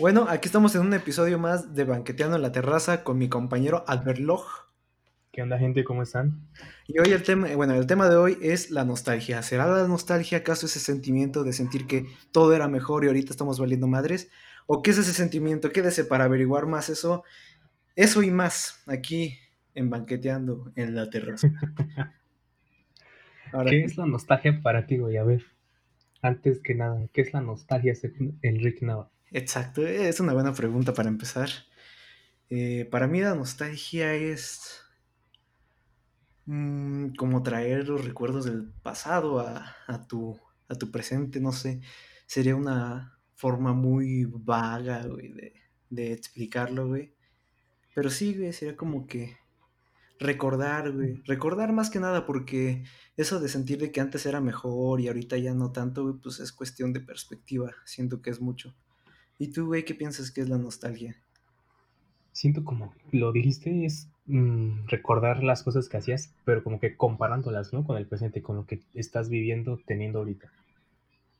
Bueno, aquí estamos en un episodio más de Banqueteando en la Terraza con mi compañero Albert Loj. ¿Qué onda, gente? ¿Cómo están? Y hoy el tema, bueno, el tema de hoy es la nostalgia. ¿Será la nostalgia acaso ese sentimiento de sentir que todo era mejor y ahorita estamos valiendo madres? ¿O qué es ese sentimiento? Quédese para averiguar más eso, eso y más aquí en Banqueteando en la Terraza. ¿Qué es la nostalgia para ti, güey? A ver, antes que nada, ¿qué es la nostalgia según Enrique Nava? Exacto, es una buena pregunta para empezar. Eh, para mí la nostalgia es mm, como traer los recuerdos del pasado a, tu, a tu presente, no sé, sería una forma muy vaga, de, de explicarlo, güey. Pero sí, güey, sería como que recordar, güey. Recordar más que nada, porque eso de sentir de que antes era mejor y ahorita ya no tanto, güey, pues es cuestión de perspectiva. Siento que es mucho. ¿Y tú, güey, qué piensas que es la nostalgia? Siento como lo dijiste, es mm, recordar las cosas que hacías, pero como que comparándolas, ¿no? Con el presente, con lo que estás viviendo, teniendo ahorita.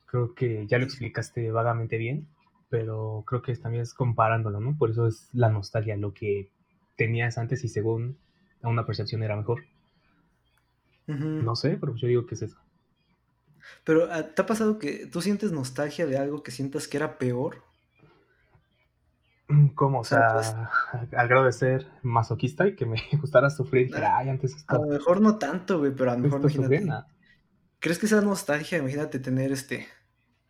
Creo que ya lo explicaste vagamente bien, pero creo que también es comparándolo, ¿no? Por eso es la nostalgia, lo que tenías antes y según a una percepción era mejor. No sé, pero yo digo que es eso. Pero ah, ¿te ha pasado que tú sientes nostalgia de algo que sientas que era peor? ¿Cómo? O sea, pues al grado de ser masoquista y que me gustara sufrir. Ah, ay, antes A lo mejor no tanto, güey, pero a lo mejor imagínate. ¿Crees que sea nostalgia? Imagínate tener este.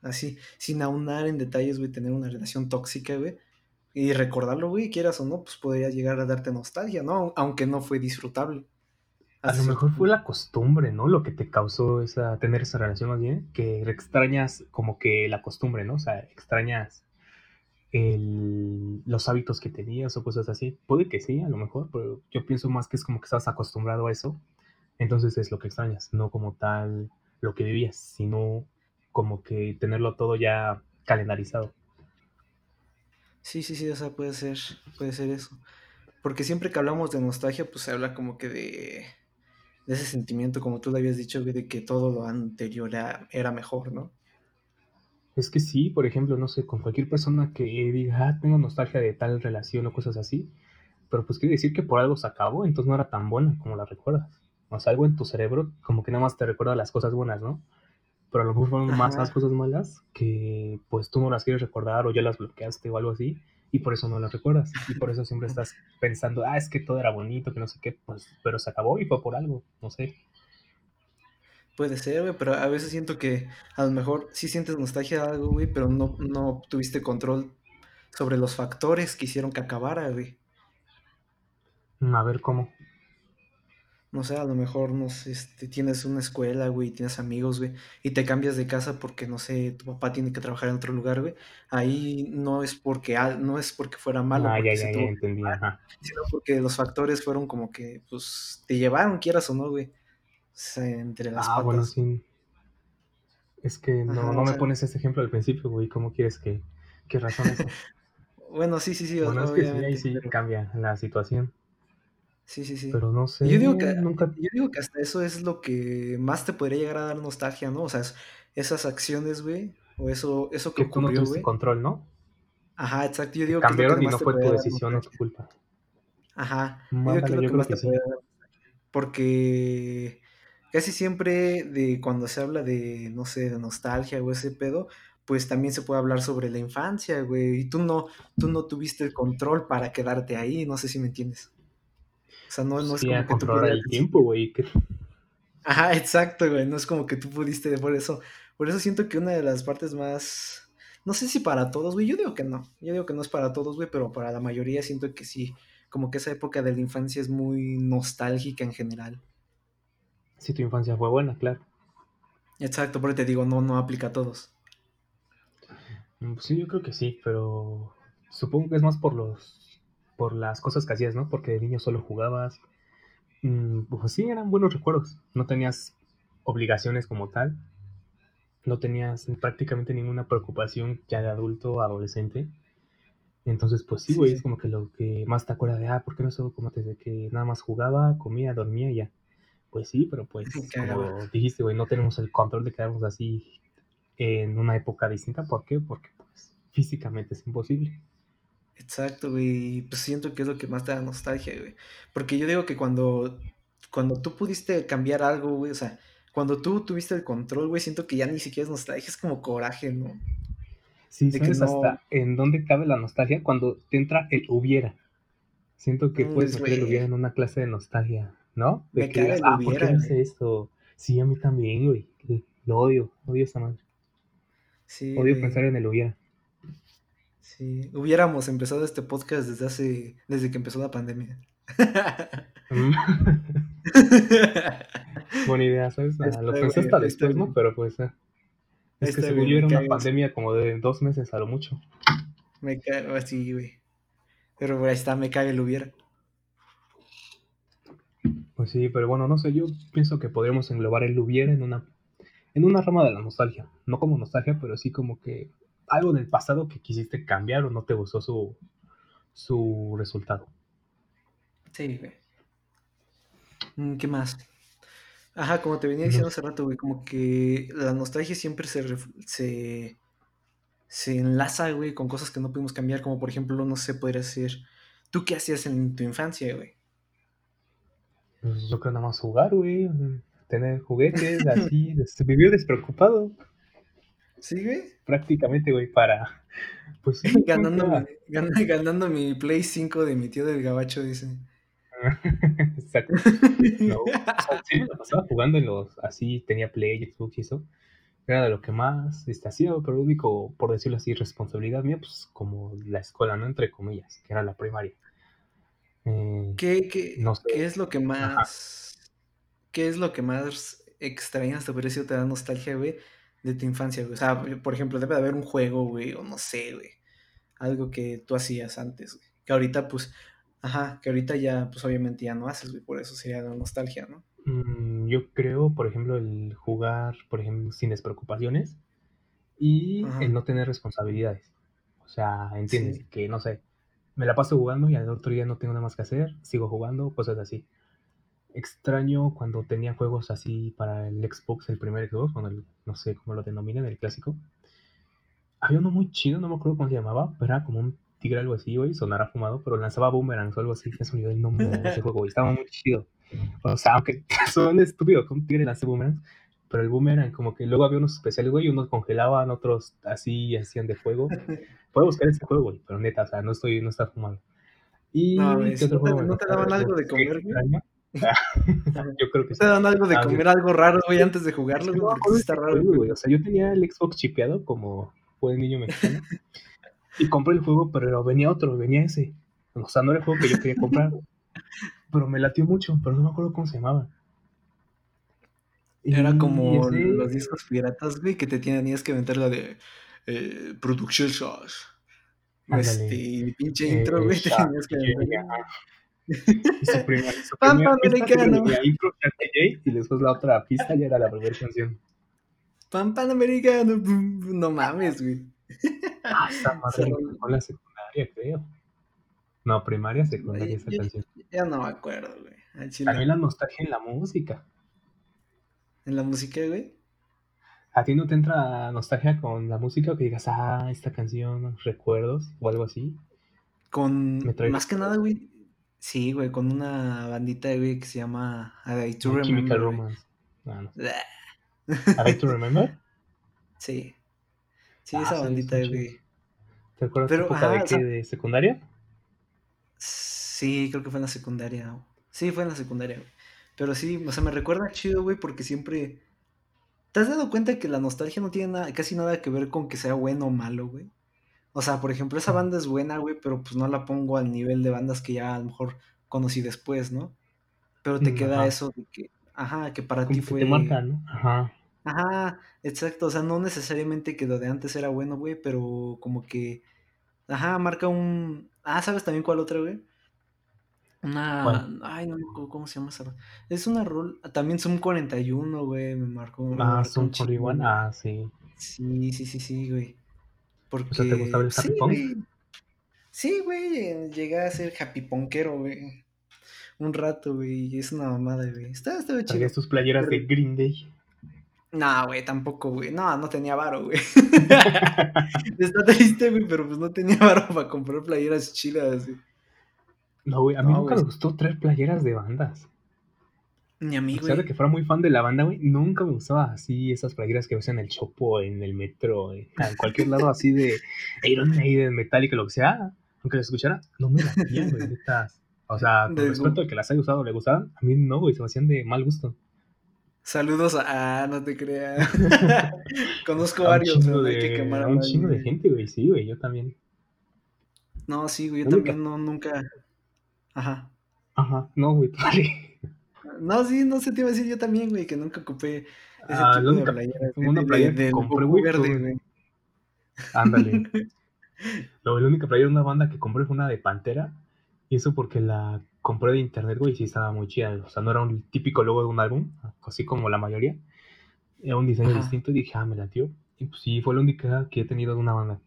Así, sin aunar en detalles, güey, tener una relación tóxica, güey. Y recordarlo, güey, quieras o no, pues podría llegar a darte nostalgia, ¿no? Aunque no fue disfrutable. A lo mejor fue la costumbre, ¿no? Lo que te causó esa, tener esa relación más bien, que extrañas como que la costumbre, ¿no? O sea, extrañas el, los hábitos que tenías o cosas así. Puede que sí, a lo mejor, pero yo pienso más que es como que estabas acostumbrado a eso. Entonces es lo que extrañas, no como tal lo que vivías, sino como que tenerlo todo ya calendarizado. Sí, sí, sí, o sea, puede ser, puede ser eso. Porque siempre que hablamos de nostalgia, pues se habla como que de, ese sentimiento, como tú le habías dicho, de que todo lo anterior era mejor, ¿no? Es que sí, por ejemplo, no sé, con cualquier persona que diga, ah, tengo nostalgia de tal relación o cosas así, pero pues quiere decir que por algo se acabó, entonces no era tan buena como la recuerdas. O sea, algo en tu cerebro como que nada más te recuerda las cosas buenas, ¿no? Pero a lo mejor fueron más las cosas malas que pues tú no las quieres recordar o ya las bloqueaste o algo así y por eso no las recuerdas y por eso siempre estás pensando, ah, es que todo era bonito, que no sé qué, pues, pero se acabó y fue por algo, no sé. Puede ser, güey, pero a veces siento que a lo mejor sí sientes nostalgia de algo, güey, pero no, no tuviste control sobre los factores que hicieron que acabara, güey. Mm, a ver cómo. No sé, a lo mejor no sé, este, tienes una escuela, güey, tienes amigos, güey, y te cambias de casa porque, no sé, tu papá tiene que trabajar en otro lugar, güey. Ahí no es porque, no es porque fuera malo, ah, ya, ya, ya, entendí, ajá. sino porque los factores fueron como que, pues, te llevaron, quieras o no, güey entre las ah, bueno, sí. Es que no, no me pones ese ejemplo al principio, güey. ¿Cómo quieres que, que razone eso? bueno, sí, sí, sí. Bueno, es que sí, ahí sí cambia la situación. Sí, sí, sí. Pero no sé. Yo digo, que, nunca... yo digo que hasta eso es lo que más te podría llegar a dar nostalgia, ¿no? O sea, esas acciones, güey. O eso, eso que, que tú no tuviste control, ¿no? Ajá, exacto. Yo digo Cambiaron que y no fue tu decisión o tu culpa. Ajá. yo, digo que lo que más te sí. puede dar porque casi siempre de cuando se habla de, no sé, de nostalgia o ese pedo, pues también se puede hablar sobre la infancia, güey. Y tú no, tú no tuviste el control para quedarte ahí, no sé si me entiendes. O sea, no, no es como que tú el tiempo, güey. Ajá, exacto, güey. No es como que tú pudiste, por eso, por eso siento que una de las partes más, no sé si para todos, güey. Yo digo que no. Yo digo que no es para todos, güey, pero para la mayoría siento que sí. Como que esa época de la infancia es muy nostálgica en general. Si tu infancia fue buena, claro. Exacto, pero te digo, no, no aplica a todos. Mm, pues sí, yo creo que sí, pero supongo que es más por los por las cosas que hacías, ¿no? Porque de niño solo jugabas. Mm, pues sí, eran buenos recuerdos. No tenías obligaciones como tal. No tenías prácticamente ninguna preocupación ya de adulto o adolescente. Entonces, pues sí, güey, es como que lo que más te acuerdas de, ah, ¿por qué no solo como desde que nada más jugaba, comía, dormía y ya? Pues sí, pero pues, como dijiste, güey, no tenemos el control de quedarnos así en una época distinta. ¿Por qué? Porque, pues, físicamente es imposible. Exacto, güey. Pues siento que es lo que más te da nostalgia, güey. Porque yo digo que cuando, cuando tú pudiste cambiar algo, güey, o sea, cuando tú tuviste el control, güey, siento que ya ni siquiera es nostalgia, es como coraje, ¿no? Sí, ¿sabes hasta en dónde cabe la nostalgia? Cuando te entra el hubiera. Siento que mm, puedes meter el hubiera en una clase de nostalgia, ¿no? De Me que, ah, ¿por qué no hice esto? Sí, a mí también, güey. Lo odio, odio esa madre. Sí, odio pensar en el hubiera. Sí, hubiéramos empezado este podcast desde hace, desde que empezó la pandemia. Mm. Buena idea, ¿sabes? lo pensé hasta después, ¿no? Pero pues, eh, es que según yo era una pandemia como de dos meses a lo mucho. Me cae así, güey. Pero ahí está, me cae el hubiera. Sí, pero bueno, no sé, yo pienso que podríamos englobar el hubiera en una, en una rama de la nostalgia. No como nostalgia, pero sí como que algo del pasado que quisiste cambiar o no te gustó su, su resultado. Sí, güey. Mm, ¿Qué más? Ajá, como te venía diciendo hace rato, güey, como que la nostalgia siempre se, se, se enlaza, güey, con cosas que no pudimos cambiar, como por ejemplo, no sé, podría ser, ¿tú qué hacías en tu infancia, güey? Pues yo creo nada más jugar, güey, tener juguetes, así, vivir despreocupado. ¿Sí, güey? Prácticamente, güey, para... Pues ganando, ganando mi Play 5 de mi tío del gabacho, dice. Exacto. No, sí, pasaba jugando en los, así, tenía Play, Xbox y eso. Era de lo que más este, hacía, pero lo único, por decirlo así, responsabilidad mía, pues como la escuela, ¿no? Entre comillas, que era la primaria. Eh, ¿Qué, qué, ¿Qué es lo que más... ¿Qué es lo que más extrañas, te parece, te da nostalgia, güey, de tu infancia, güey? O sea, por ejemplo, debe de haber un juego, güey, o no sé, güey. Algo que tú hacías antes, güey. Que ahorita, pues, Ajá, que ahorita ya, pues obviamente ya no haces, güey, por eso sería la nostalgia, ¿no? Mm, yo creo, por ejemplo, el jugar, por ejemplo, sin despreocupaciones y el no tener responsabilidades. O sea, entiendes que, no sé, me la paso jugando y al otro día no tengo nada más que hacer, sigo jugando, cosas así. Extraño cuando tenía juegos así para el Xbox, el primer Xbox, cuando el, no sé cómo lo denominan, el clásico. Había uno muy chido, no me acuerdo cómo se llamaba, pero era como un tigre, algo así, güey, sonara fumado, pero lanzaba boomerangs o algo así, que sonido el nombre de ese juego, güey, estaba muy chido. O sea, aunque son estúpidos, un tigre lanza boomerangs, pero el boomerang, como que luego había unos especiales, güey, unos congelaban, otros así hacían de fuego. Puedo buscar ese juego, güey, pero neta, o sea, no estoy, no está fumado. Y no, ¿qué otro juego, ¿no te daban algo de comer, güey? yo creo que ¿Te daban algo de ah, comer, algo raro, güey, antes de jugarlo? No, está raro, güey. O sea, yo tenía el Xbox chipeado como buen niño mexicano. Y compré el juego, pero venía otro, venía ese. O sea, no era el juego que yo quería comprar. pero me latió mucho, pero no me acuerdo cómo se llamaba. Era como los discos piratas, güey, que te tenías que meter la de eh, Production Shows. Este, pinche eh, intro, güey, te tenías que meter. Y su primera, su Pampa americano. Intro, y después la otra pista ya era la primera canción. Pampa americano. No mames, güey. Ah, esa madre con la secundaria, creo. No, primaria, secundaria esa canción. Ya no me acuerdo, güey. También la nostalgia en la música. ¿En la música, güey? ¿A ti no te entra nostalgia con la música o que digas, ah, esta canción, recuerdos o algo así? Con. Más que nada, güey. Sí, güey, con una bandita, güey, que se llama I to Remember. Chemical Romance. No, no. ¿I to Remember? Sí. Sí, ah, esa bandita, güey. ¿Te acuerdas Pero, tu época de qué? ¿De secundaria? Sí, creo que fue en la secundaria. Sí, fue en la secundaria, güey. Pero sí, o sea, me recuerda chido, güey, porque siempre. ¿Te has dado cuenta que la nostalgia no tiene nada, casi nada que ver con que sea bueno o malo, güey? O sea, por ejemplo, esa banda es buena, güey, pero pues no la pongo al nivel de bandas que ya a lo mejor conocí después, ¿no? Pero te mm, queda eso de que, ajá, que para ti fue. Te marca, ¿no? Ajá. Ajá, exacto, o sea, no necesariamente que lo de antes era bueno, güey, pero como que, ajá, marca un, ah, ¿sabes también cuál otra, güey? Una, ay, no me acuerdo cómo se llama esa, es una rol, también son 41, güey, me marcó. ah, son 41, ah, sí. Sí, sí, sí, sí, güey. Porque, o sea, ¿te gustaba el sí, güey. Sí, güey, llegué a ser happy punkero, güey. Un rato, güey, es una mamada, güey. Está, estaba chido. tus playeras de Green Day. No, güey, tampoco, güey. No, no tenía varo, güey. Está triste, güey, pero pues no tenía varo para comprar playeras chilas, güey. No, güey, a mí nunca me gustó traer playeras de bandas. Ni a mí, güey. de que fuera muy fan de la banda, güey, nunca me gustaba así esas playeras que ves en el Chopo, en el metro, en cualquier lado así de Iron Maiden, Metallica, lo que sea. Aunque las escuchara, no me las güey, O sea, con respecto a que las haya usado o le gustaban, a mí no, güey, se me hacían de mal gusto. Saludos a. Ah, no te creas. Conozco varios. Un de, a un chingo de gente, güey. Sí, güey, yo también. No, sí, güey, yo también no, nunca. Ajá. Ajá, no, güey, vale. No, sí, no sé, te iba a decir yo también, güey, que nunca ocupé ese ah, tipo de playera. Una playera de, compré, güey. Verde, güey. Ándale. la única playera de una banda que compré fue una de Pantera. Y eso porque la compré de internet, güey, y sí estaba muy chida. O sea, no era un típico logo de un álbum, así como la mayoría. Era un diseño distinto y dije, ah, me la tío. Y pues sí, fue la única que he tenido de una banda.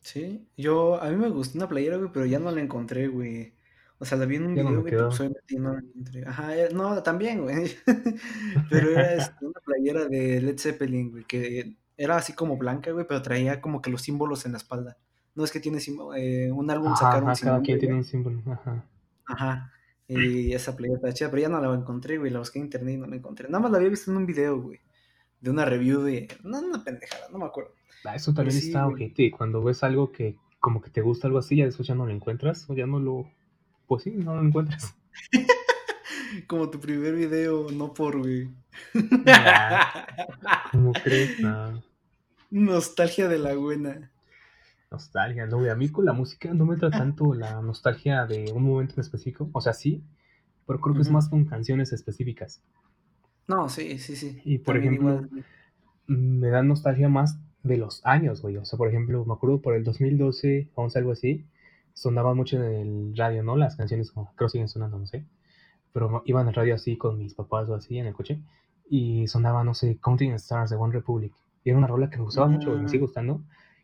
Sí, yo, a mí me gustó una playera, güey, pero ya no la encontré, güey. O sea, la vi en un video, güey, pues no encontré. Ajá, eh, no, también, güey. pero era este, una playera de Led Zeppelin, güey, que era así como blanca, güey, pero traía como que los símbolos en la espalda. No es que tiene eh, un álbum ajá, sacaron ajá, Cada quien tiene un símbolo, ajá. Ajá. Y esa playera está chida, pero ya no la encontré, güey. La busqué en internet y no la encontré. Nada más la había visto en un video, güey. De una review de. No, una pendejada, no me acuerdo. Ah, eso también está ojete. Cuando ves algo que como que te gusta algo así, ya después ya no lo encuentras, o ya no lo. Pues sí, no lo encuentras. como tu primer video, no por, güey. ¿Cómo crees? Nostalgia de la buena. Nostalgia, no, güey. A mí con la música no me entra tanto la nostalgia de un momento en específico. O sea, sí, pero creo que es más con canciones específicas. No, sí, sí, sí. Y por ejemplo, me da nostalgia más de los años, güey. O sea, por ejemplo, me acuerdo por el 2012, 11, algo así, sonaban mucho en el radio, ¿no? Las canciones, como, creo siguen sonando, no sé. Pero iban en el radio así con mis papás o así en el coche. Y sonaba, no sé, Counting Stars de One Republic. Y era una rola que me gustaba mucho, me sigue gustando.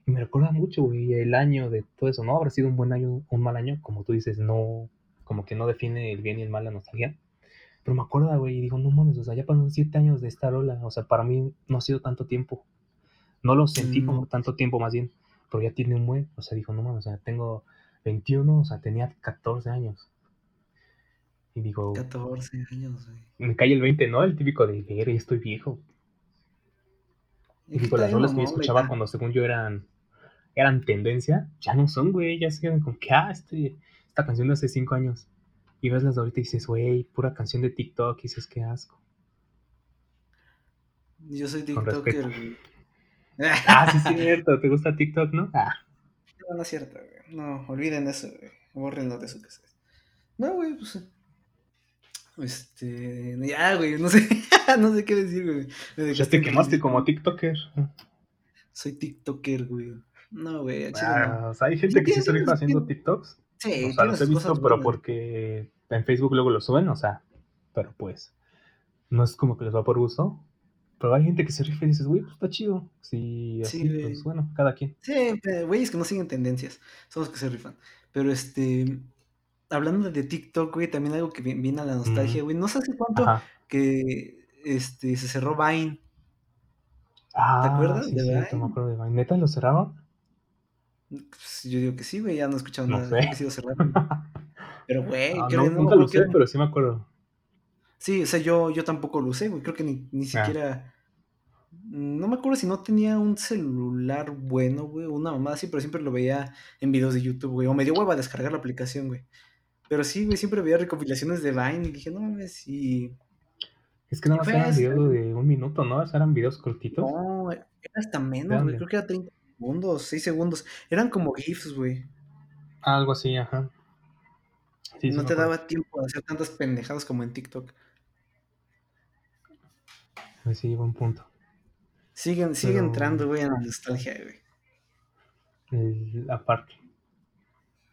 Y me recuerda mucho, güey, el año de todo eso, ¿no? Habrá sido un buen año, un mal año, como tú dices, no, como que no define el bien y el mal la nostalgia. Pero me acuerdo, güey, y digo, no mames, o sea, ya pasaron siete años de esta rola, o sea, para mí no ha sido tanto tiempo. No lo sentí como mm. tanto tiempo más bien, pero ya tiene un buen, o sea, dijo, no mames, o sea, tengo 21, o sea, tenía 14 años. Y digo... 14 años, güey. Me cae el 20, ¿no? El típico de, ver, estoy viejo. Y digo, las rolas que yo escuchaba cuando según yo eran, eran tendencia, ya no son, güey, ya se quedan como que, ah, este, esta canción de hace cinco años. Y ves las de ahorita y dices, güey, pura canción de TikTok, y dices, qué asco. Yo soy TikToker, ah, sí es cierto, ¿te gusta TikTok, no? Ah. No, no es cierto, güey. No, olviden eso, güey. Bórrenlo de su casa. No, güey, pues este, ya, güey, no sé, no sé qué decir, güey. Ya te quemaste como TikToker. Soy TikToker, güey. No, güey. Ah, o sea, hay gente que sí se rifa haciendo TikToks. Sí, o sea, los he visto, pero porque en Facebook luego lo suben, o sea, pero pues, no es como que les va por gusto. Pero hay gente que se rifa y dices, güey, pues está chido. Sí, así, pues bueno, cada quien. Sí, güey, es que no siguen tendencias, son los que se rifan. Pero este, hablando de TikTok, güey, también algo que viene a la nostalgia, güey. No sé hace cuánto que este, se cerró Vine. Ah, ¿Te acuerdas? Sí, de sí, me acuerdo de Vine. ¿Neta lo cerraron? Pues, yo digo que sí, güey, ya no he escuchado nada. Sé. Que sido cerrado. pero, güey, ah, no, nunca lo usé, pero sí me acuerdo. Sí, o sea, yo, yo tampoco lo usé, güey. Creo que ni, ni ah. siquiera. No me acuerdo si no tenía un celular bueno, güey, una mamá así, pero siempre lo veía en videos de YouTube, güey. O me dio hueva a descargar la aplicación, güey. Pero sí, güey, siempre veía recopilaciones de Vine y dije, no mames, y... Es que nada más eran videos de un minuto, ¿no? eran videos cortitos. No, era hasta menos, güey. Creo que era 30 segundos, 6 segundos. Eran como GIFs, güey. Algo así, ajá. no te daba tiempo de hacer tantas pendejadas como en TikTok. Pues sí, buen punto. Siguen, sigue entrando, güey, en la nostalgia, güey. aparte.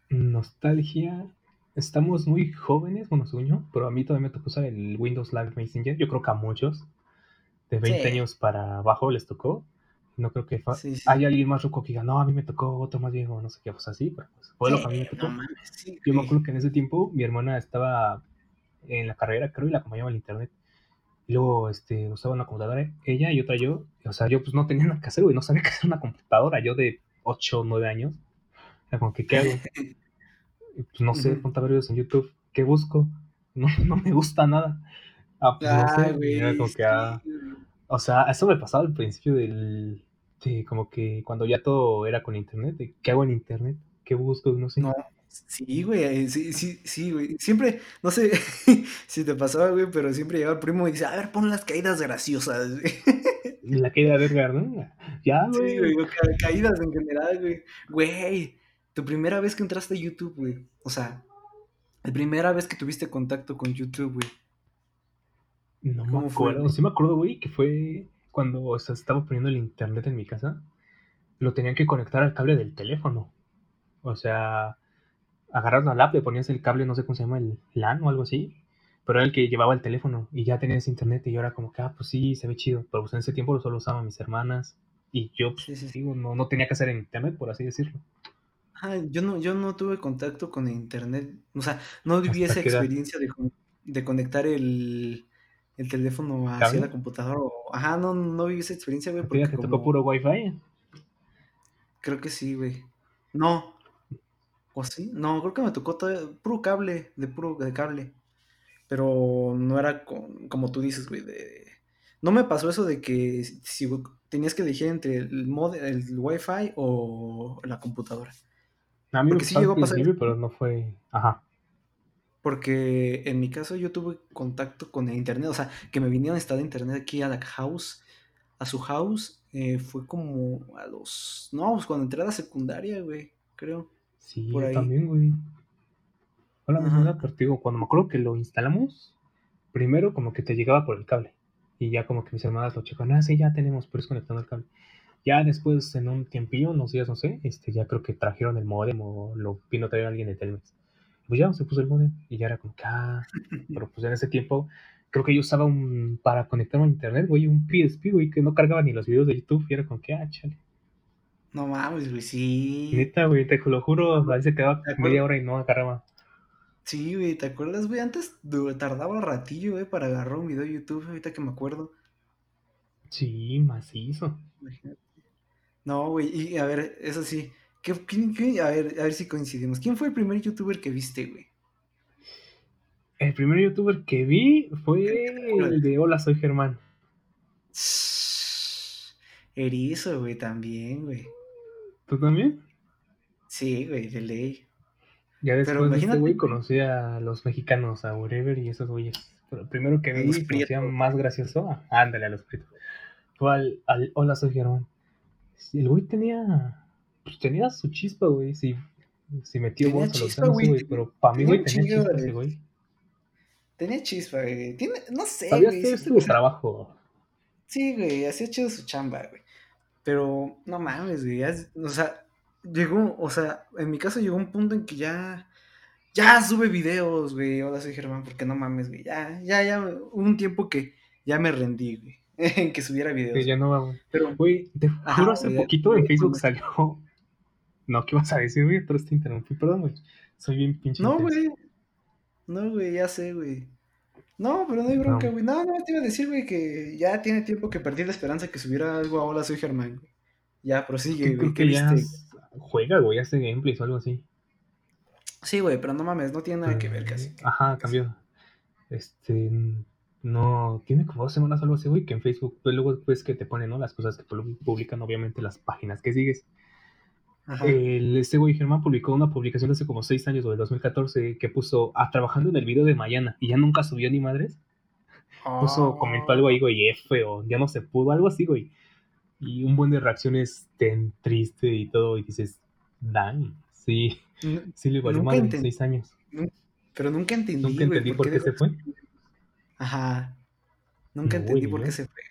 Nostalgia estamos muy jóvenes, bueno, sueño, pero a mí todavía me tocó usar el Windows Live Messenger. Yo creo que a muchos de 20 años para abajo les tocó. No creo que hay alguien más ruco que diga, no, a mí me tocó otro más viejo, no sé qué, pues así, pero pues fue lo que a mí me tocó. Yo me acuerdo que en ese tiempo mi hermana estaba en la carrera, creo, y la acompañaba al internet. Y luego, este, usaba una computadora, ella y otra yo. O sea, yo pues no tenía nada que hacer, güey. No sabía qué hacer una computadora. Yo de 8 o 9 años. Era como que, ¿qué hago? pues no sé, ponte a ver videos en YouTube. ¿Qué busco? No, no me gusta nada. Ah, pues no sé. güey. Era como que, ah, o sea, eso me pasaba al principio del. De como que cuando ya todo era con internet. De, ¿Qué hago en internet? ¿Qué busco? No sé. No, sí, güey, sí, sí, sí, güey. Siempre, no sé si te pasaba, güey, pero siempre llegaba el primo y dice, a ver, pon las caídas graciosas. La caída de Edgar, ¿no? Ya, güey. Sí, güey, ca- caídas en general, güey. Güey, tu primera vez que entraste a YouTube, güey. O sea, la primera vez que tuviste contacto con YouTube, güey. No me ¿Cómo fue, acuerdo. güey? Sí me acuerdo, güey, que fue cuando o sea, estaba poniendo el internet en mi casa. Lo tenían que conectar al cable del teléfono. O sea, agarrar la lap, le ponías el cable, no sé cómo se llama, el LAN o algo así. Pero era el que llevaba el teléfono y ya tenías internet y yo era como que, ah, pues sí, se ve chido. Pero pues en ese tiempo solo usaban mis hermanas y yo, pues, Sí, sí, sí. digo, no, no tenía que hacer en internet, por así decirlo. Ah, yo no, yo no tuve contacto con internet. O sea, no viví ¿Hasta esa experiencia de, de conectar el, el teléfono hacia ¿Cable? la computadora. o- Ajá, no, no viví esa experiencia, güey, ¿A ti ya porque te tocó como... puro wifi? Creo que sí, güey. No, ¿o sí? No, creo que me tocó todo, puro cable, de puro de cable. Pero no era con, como tú dices, güey, de... No me pasó eso de que si tenías que elegir entre el mod, el Wi-Fi o la computadora. A mí me Porque sí pasó al llegó a pasar pero no fue... Ajá. Porque en mi caso yo tuve contacto con el internet, o sea, que me vinieron a instalar internet aquí a la house, a su house, eh, fue como a los... No, pues cuando entré a la secundaria, güey, creo, Sí, por ahí. también, güey. Fue la misma pero te digo, cuando me acuerdo que lo instalamos, primero como que te llegaba por el cable. Y ya como que mis hermanas lo checaban, ah, sí, ya tenemos, pero es conectando el cable. Ya después, en un tiempillo, unos días, no sé, este, ya creo que trajeron el modem o lo vino a traer alguien de Telmex. Pues ya se puso el modem y ya era como que, ah, pero pues en ese tiempo creo que yo usaba un, para conectarme a internet, güey, un PSP, güey, que no cargaba ni los videos de YouTube y era como que, ah, chale. No mames, güey, sí. Neta, güey, te lo juro, a veces quedaba ¿Te media hora y no agarraba. Sí, güey, ¿te acuerdas, güey? Antes tardaba un ratillo, güey, para agarrar un video de YouTube, ahorita que me acuerdo. Sí, macizo. No, güey, y a ver, eso sí. ¿qué, quién- a ver, a ver si coincidimos. ¿Quién fue el primer youtuber que viste, güey? El primer youtuber que vi fue el de Hola, soy Germán. Erizo, güey, también, güey. ¿Tú también? Sí, güey, de ley. Ya Pero después de este imagínate, güey conocí a los mexicanos, a Wherever y esos güeyes. Pero primero que a los vi se más gracioso. ah, Ándale, a los prietos. Fue al, al Hola, soy Germán. El güey tenía. Pues tenía su chispa, güey. Si, si metió Tenía voz o lo que sea, chispa, no sé, güey. güey. Pero para mí, güey, tenía chispa ese güey. Tenía chispa, güey. Tiene, no sé, Sabía güey. hacer su sea, trabajo. sí, güey, hacía chido su chamba, güey. Pero no mames, güey. ya o sea, llegó, o sea, en mi caso llegó un punto en que ya, ya sube videos, güey. Hola, soy Germán, porque no mames, güey. Ya, ya, ya, hubo un tiempo que ya me rendí, güey, en que subiera Que videos. ya no va, güey. Pero, Güey, te ajá, juro, hace güey, poquito en Facebook salió. No, ¿qué vas a decir, güey? Pero te interrumpí, perdón, güey. Soy bien pinche No, intenso. güey. No, güey, ya sé, güey. No, pero no hay bronca, No. güey. No, no, te iba a decir, güey, que ya tiene tiempo que perdí la esperanza que subiera algo a Hola, soy Germán, güey. Ya, prosigue, güey. ¿Qué ya viste? juega, güey, hace gameplays o algo así. Sí, güey, pero no mames, no tiene nada que ver casi. Ajá, cambió. Este. No, tiene como dos semanas o algo así, güey, que en Facebook, pues luego ves que te ponen, ¿no? Las cosas que pu- publican, obviamente, las páginas que sigues. El, este güey Germán publicó una publicación hace como seis años, o del 2014, que puso, ah, trabajando en el video de Mayana, y ya nunca subió ni madres. Puso, comentó algo ahí, güey, F, o ya no se pudo, algo así, güey. Y un buen de reacciones ten, triste y todo, y dices, dan, sí, sí le valió madre en entendí. seis años. nun- Pero nunca entendí, Nunca entendí por qué se fue. Ajá. Nunca entendí por qué se fue.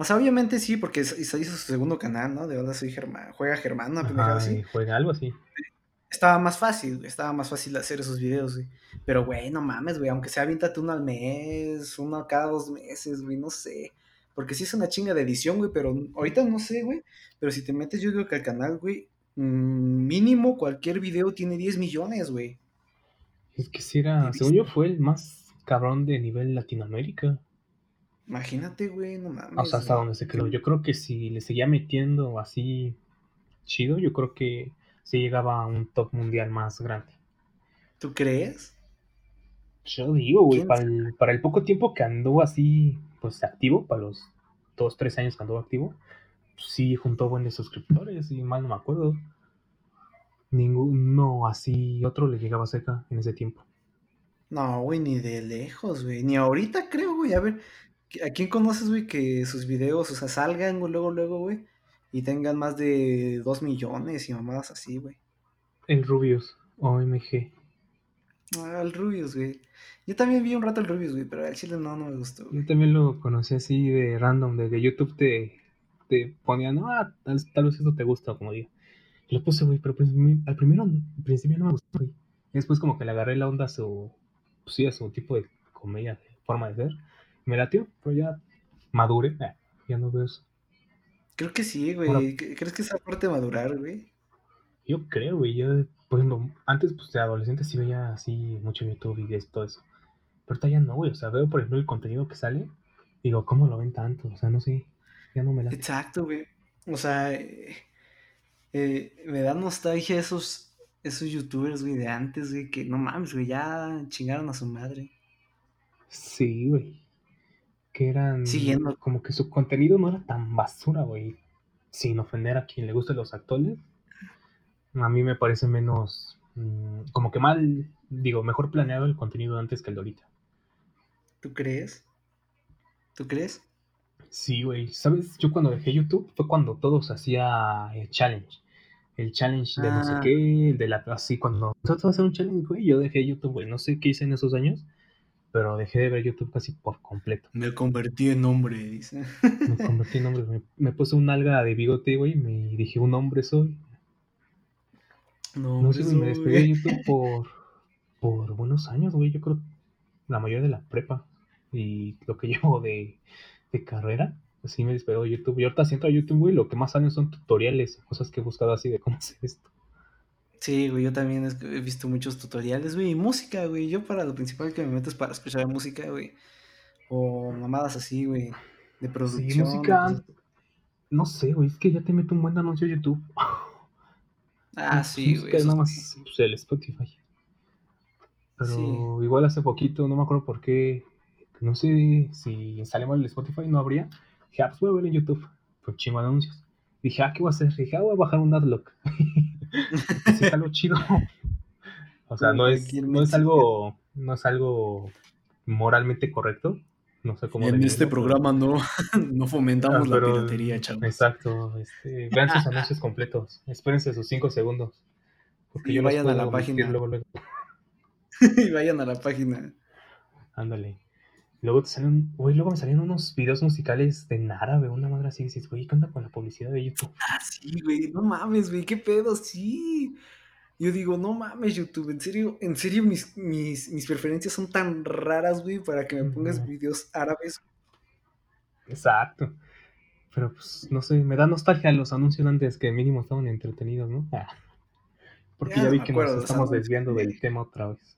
O sea, obviamente sí, porque se hizo su segundo canal, ¿no? De Hola, soy Germán. Juega Germán, una pendejada así. juega algo así. Estaba más fácil, estaba más fácil hacer esos videos, güey. Pero, güey, no mames, güey, aunque sea aviéntate uno al mes, uno cada dos meses, güey, no sé. Porque sí es una chinga de edición, güey, pero ahorita no sé, güey. Pero si te metes, yo creo que al canal, güey, mm, mínimo cualquier video tiene 10 millones, güey. Es que sí era, según yo, fue el más cabrón de nivel Latinoamérica. Imagínate, güey, no mames. O sea, hasta donde se quedó. Yo creo que si le seguía metiendo así chido, yo creo que se llegaba a un top mundial más grande. ¿Tú crees? Yo digo, güey, para el, para el poco tiempo que andó así, pues activo, para los dos, tres años que andó activo, pues, sí juntó buenos suscriptores, y mal no me acuerdo. Ninguno así, otro le llegaba cerca en ese tiempo. No, güey, ni de lejos, güey. Ni ahorita creo, güey. A ver, ¿a quién conoces, güey, que sus videos, o sea, salgan luego, luego, güey, y tengan más de dos millones y mamadas así, güey? El Rubius, OMG. Ah, el Rubius, güey. Yo también vi un rato el Rubius, güey, pero el chile no, no me gustó. Yo también lo conocí así de random, de que YouTube te, te ponía, no, ah, tal, tal, vez eso te gusta, como digo. Y lo puse, güey, pero al primero, al principio no me gustó, güey. Y después como que le agarré la onda a su, pues sí, a su tipo de comedia, forma de ser. Me latió, pero ya madure, eh, ya no veo eso. Creo que sí, güey. ¿Crees que esa parte madurar, güey? Yo creo, güey. Yo, por ejemplo, antes, pues de adolescente sí veía así mucho YouTube y todo eso. Pero ahorita ya no, güey. O sea, veo, por ejemplo, el contenido que sale. Digo, ¿cómo lo ven tanto? O sea, no sé. Ya no me la. Exacto, güey. O sea, eh, me da nostalgia esos, esos youtubers, güey, de antes, güey, que no mames, güey, ya chingaron a su madre. Sí, güey. Que eran. Siguiendo. Como que su contenido no era tan basura, güey. Sin ofender a quien le gusten los actores. A mí me parece menos. Mm, como que mal. Digo, mejor planeado el contenido antes que el de ahorita. ¿Tú crees? ¿Tú crees? Sí, güey. ¿Sabes? Yo cuando dejé YouTube fue cuando todos hacía el challenge. El challenge de no sé ah. qué, de la así cuando nosotros hacer un challenge, güey, yo dejé YouTube, güey. No sé qué hice en esos años, pero dejé de ver YouTube casi por completo. Me convertí en hombre, dice. Me convertí en hombre. Me, puse un alga de bigote, güey, y me dije un hombre soy. No, no sé, me despedí de YouTube por, por buenos años, güey. Yo creo la mayoría de la prepa y lo que llevo de, de carrera, así me despegó de YouTube. Y ahorita si entro a YouTube, güey, lo que más salen son tutoriales, cosas que he buscado así de cómo hacer esto. Sí, güey, yo también he visto muchos tutoriales, güey, y música, güey. Yo para lo principal que me meto es para escuchar música, güey. O mamadas así, güey, de producción. Sí, música, no sé, güey, es que ya te meto un buen anuncio a YouTube. Ah, sí, güey. Es nada más pues, el Spotify. Pero igual hace poquito, no me acuerdo por qué, no sé si salimos el Spotify no habría. Dije, ah, pues voy a ver en YouTube. Fue chingo de anuncios. Dije, ah, ¿qué voy a hacer? Dije, ah, voy a bajar un Adlock. Es algo chido. o sea, no es, no es algo, no es algo moralmente correcto. No sé cómo. En este programa no, no fomentamos la piratería, chavos. Exacto. Este, vean sus anuncios completos. Espérense sus 5 segundos. Porque yo vayan a la página. y vayan a la página. Ándale. Luego te salen, güey, luego me salían unos videos musicales de árabe, una madre así, y dices, güey, ¿qué onda con la publicidad de YouTube? Ah, sí, güey, no mames, güey, qué pedo, sí. Yo digo, no mames, YouTube, en serio, en serio, mis, mis, mis preferencias son tan raras, güey, para que me pongas videos árabes. Exacto. Pero pues, no sé, me da nostalgia los anuncios antes que mínimo estaban entretenidos, ¿no? Ah. Porque ya, vi que nos estamos desviando del tema otra vez.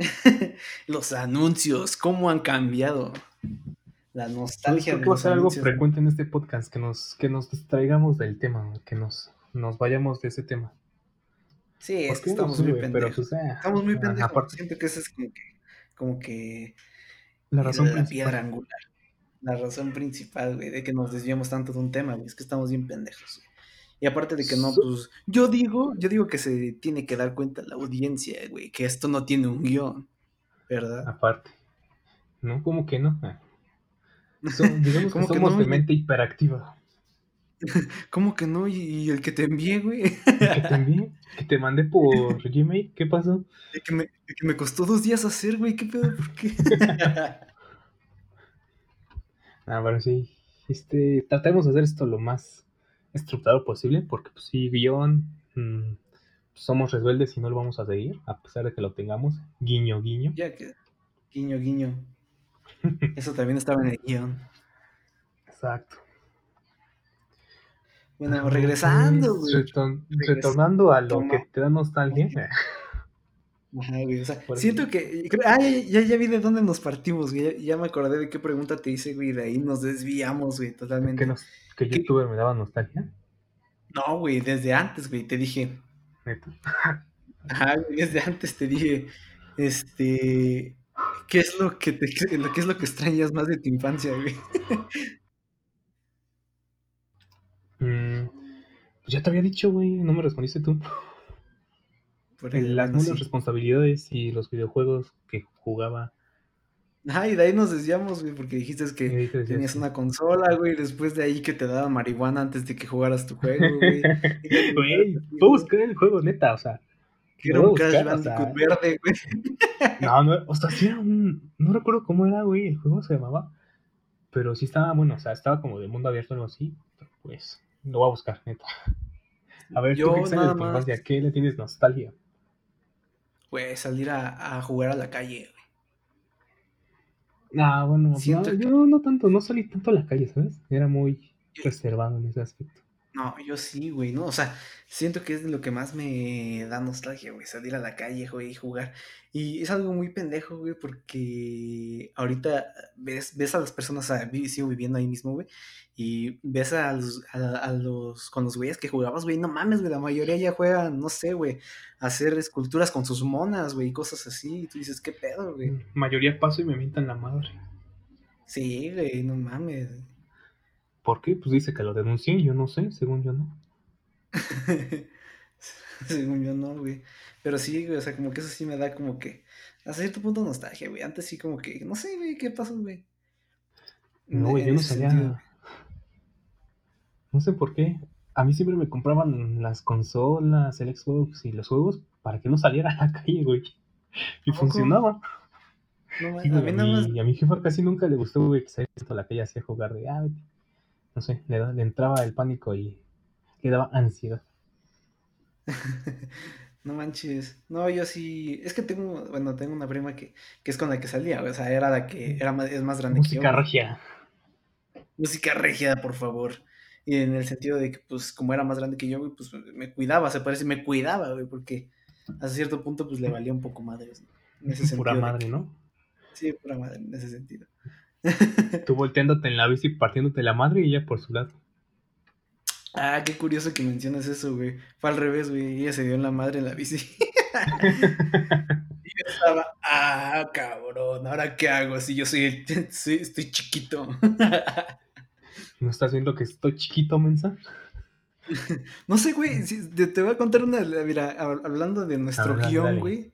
Los anuncios, ¿cómo han cambiado? La nostalgia. Creo que va a ser algo frecuente en este podcast, que nos, que nos distraigamos del tema, que nos, nos vayamos de ese tema. Sí, es que estamos, muy pendejos. Pues, ah, estamos muy pendejos. Siento que esa es como que, como que la razón la piedra angular. La razón principal, güey, de que nos desviamos tanto de un tema, güey, es que estamos bien pendejos. Y aparte de que no, pues yo digo, yo digo que se tiene que dar cuenta la audiencia, güey, que esto no tiene un guion, ¿verdad? Aparte. No, ¿cómo que no? Ah. digamos que somos de mente hiperactiva. ¿Cómo que no? ¿Y, el que te envié, güey? ¿El que te envié? ¿Que te mandé por Gmail? ¿Qué pasó? El que me, que me costó dos días hacer, güey. ¿Qué pedo? ¿Por qué? ah, bueno, sí. Este, tratemos de hacer esto lo más estructurado posible, porque pues sí, guion, mm, somos rebeldes y no lo vamos a seguir, a pesar de que lo tengamos, guiño, guiño. Ya que, guiño, guiño. Eso también estaba en el guion. Exacto. Bueno, regresando, retornando a lo que te da nostalgia. Ajá, güey. O sea, siento que. Ah, ya, ya, vi de dónde nos partimos, güey. Ya, me acordé de qué pregunta te hice, güey. De ahí nos desviamos, güey, totalmente. ¿Que, que youtuber me daba nostalgia? No, güey, desde antes, güey, te dije. Ajá, desde antes te dije. Este. ¿Qué es lo que te qué es lo que extrañas más de tu infancia, güey? Mm, pues ya te había dicho, güey, no me respondiste tú. Las nuevas responsabilidades y los videojuegos que jugaba. Ah, y de ahí nos desviamos, güey, porque dijiste que tenías una consola, güey, después de ahí que te daba marihuana antes de que jugaras tu juego, güey. Güey, puedo buscar el juego, neta, o sea. Que era un Crash Bandicoot verde, güey. No, no, o sea, sí era un. No recuerdo cómo era, güey, el juego se llamaba. Pero sí estaba, bueno, o sea, estaba como de mundo abierto o algo así. pues, lo voy a buscar, neta. A ver, ¿tú qué extrañas de tu infancia? ¿Qué le tienes nostalgia? Pues salir a, jugar a la calle, Ah, bueno, yo no tanto, no salí tanto a la calle, ¿sabes? Era muy reservado en ese aspecto. No, yo sí, güey, ¿no? O sea, siento que es lo que más me da nostalgia, güey, salir a la calle, güey, y jugar. Y es algo muy pendejo, güey, porque ahorita ves, ves a las personas, o sea, sigo viviendo ahí mismo, güey, y ves a los, a, los, con los güeyes que jugabas, güey, no mames, güey, la mayoría ya juegan, no sé, güey, a hacer esculturas con sus monas, güey, y cosas así, y tú dices, ¿qué pedo, güey? Mm, mayoría paso y me mientan la madre. Sí, güey, no mames. ¿Por qué? Pues dice que lo denuncié, yo no sé, según yo no. según yo no, güey. Pero sí, güey, o sea, como que eso sí me da como que a cierto punto nostalgia, güey. Antes sí como que, no sé, güey, ¿qué pasó, güey? No, güey, yo no sabía. No sé por qué. A mí siempre me compraban las consolas, el Xbox y los juegos para que no saliera a la calle, güey. Y funcionaba. No, y, a mí nada más... y a mi jefa casi nunca le gustó, güey, que saliera a la calle así a jugar de, ah, no sé, le, le entraba el pánico y le daba ansiedad. no manches. No, yo sí. Es que tengo, bueno, tengo una prima que, que es con la que salía, o sea, era la que era más, es más grande que yo. Música regia. Música regia, por favor. Y en el sentido de que, pues, como era más grande que yo, pues me cuidaba, se parece, me cuidaba, güey, porque a cierto punto, pues le valía un poco madre. En ese pura madre, ¿no? Sí, pura madre, en ese sentido. Tú volteándote en la bici, partiéndote la madre y ella por su lado. Ah, qué curioso que mencionas eso, güey. Fue al revés, güey. Ella se dio en la madre en la bici. y yo estaba, ah, cabrón, ¿ahora qué hago? Si yo soy, estoy chiquito. ¿No estás viendo que estoy chiquito, mensa? no sé, güey. te voy a contar una. Mira, hablando de nuestro guion, güey.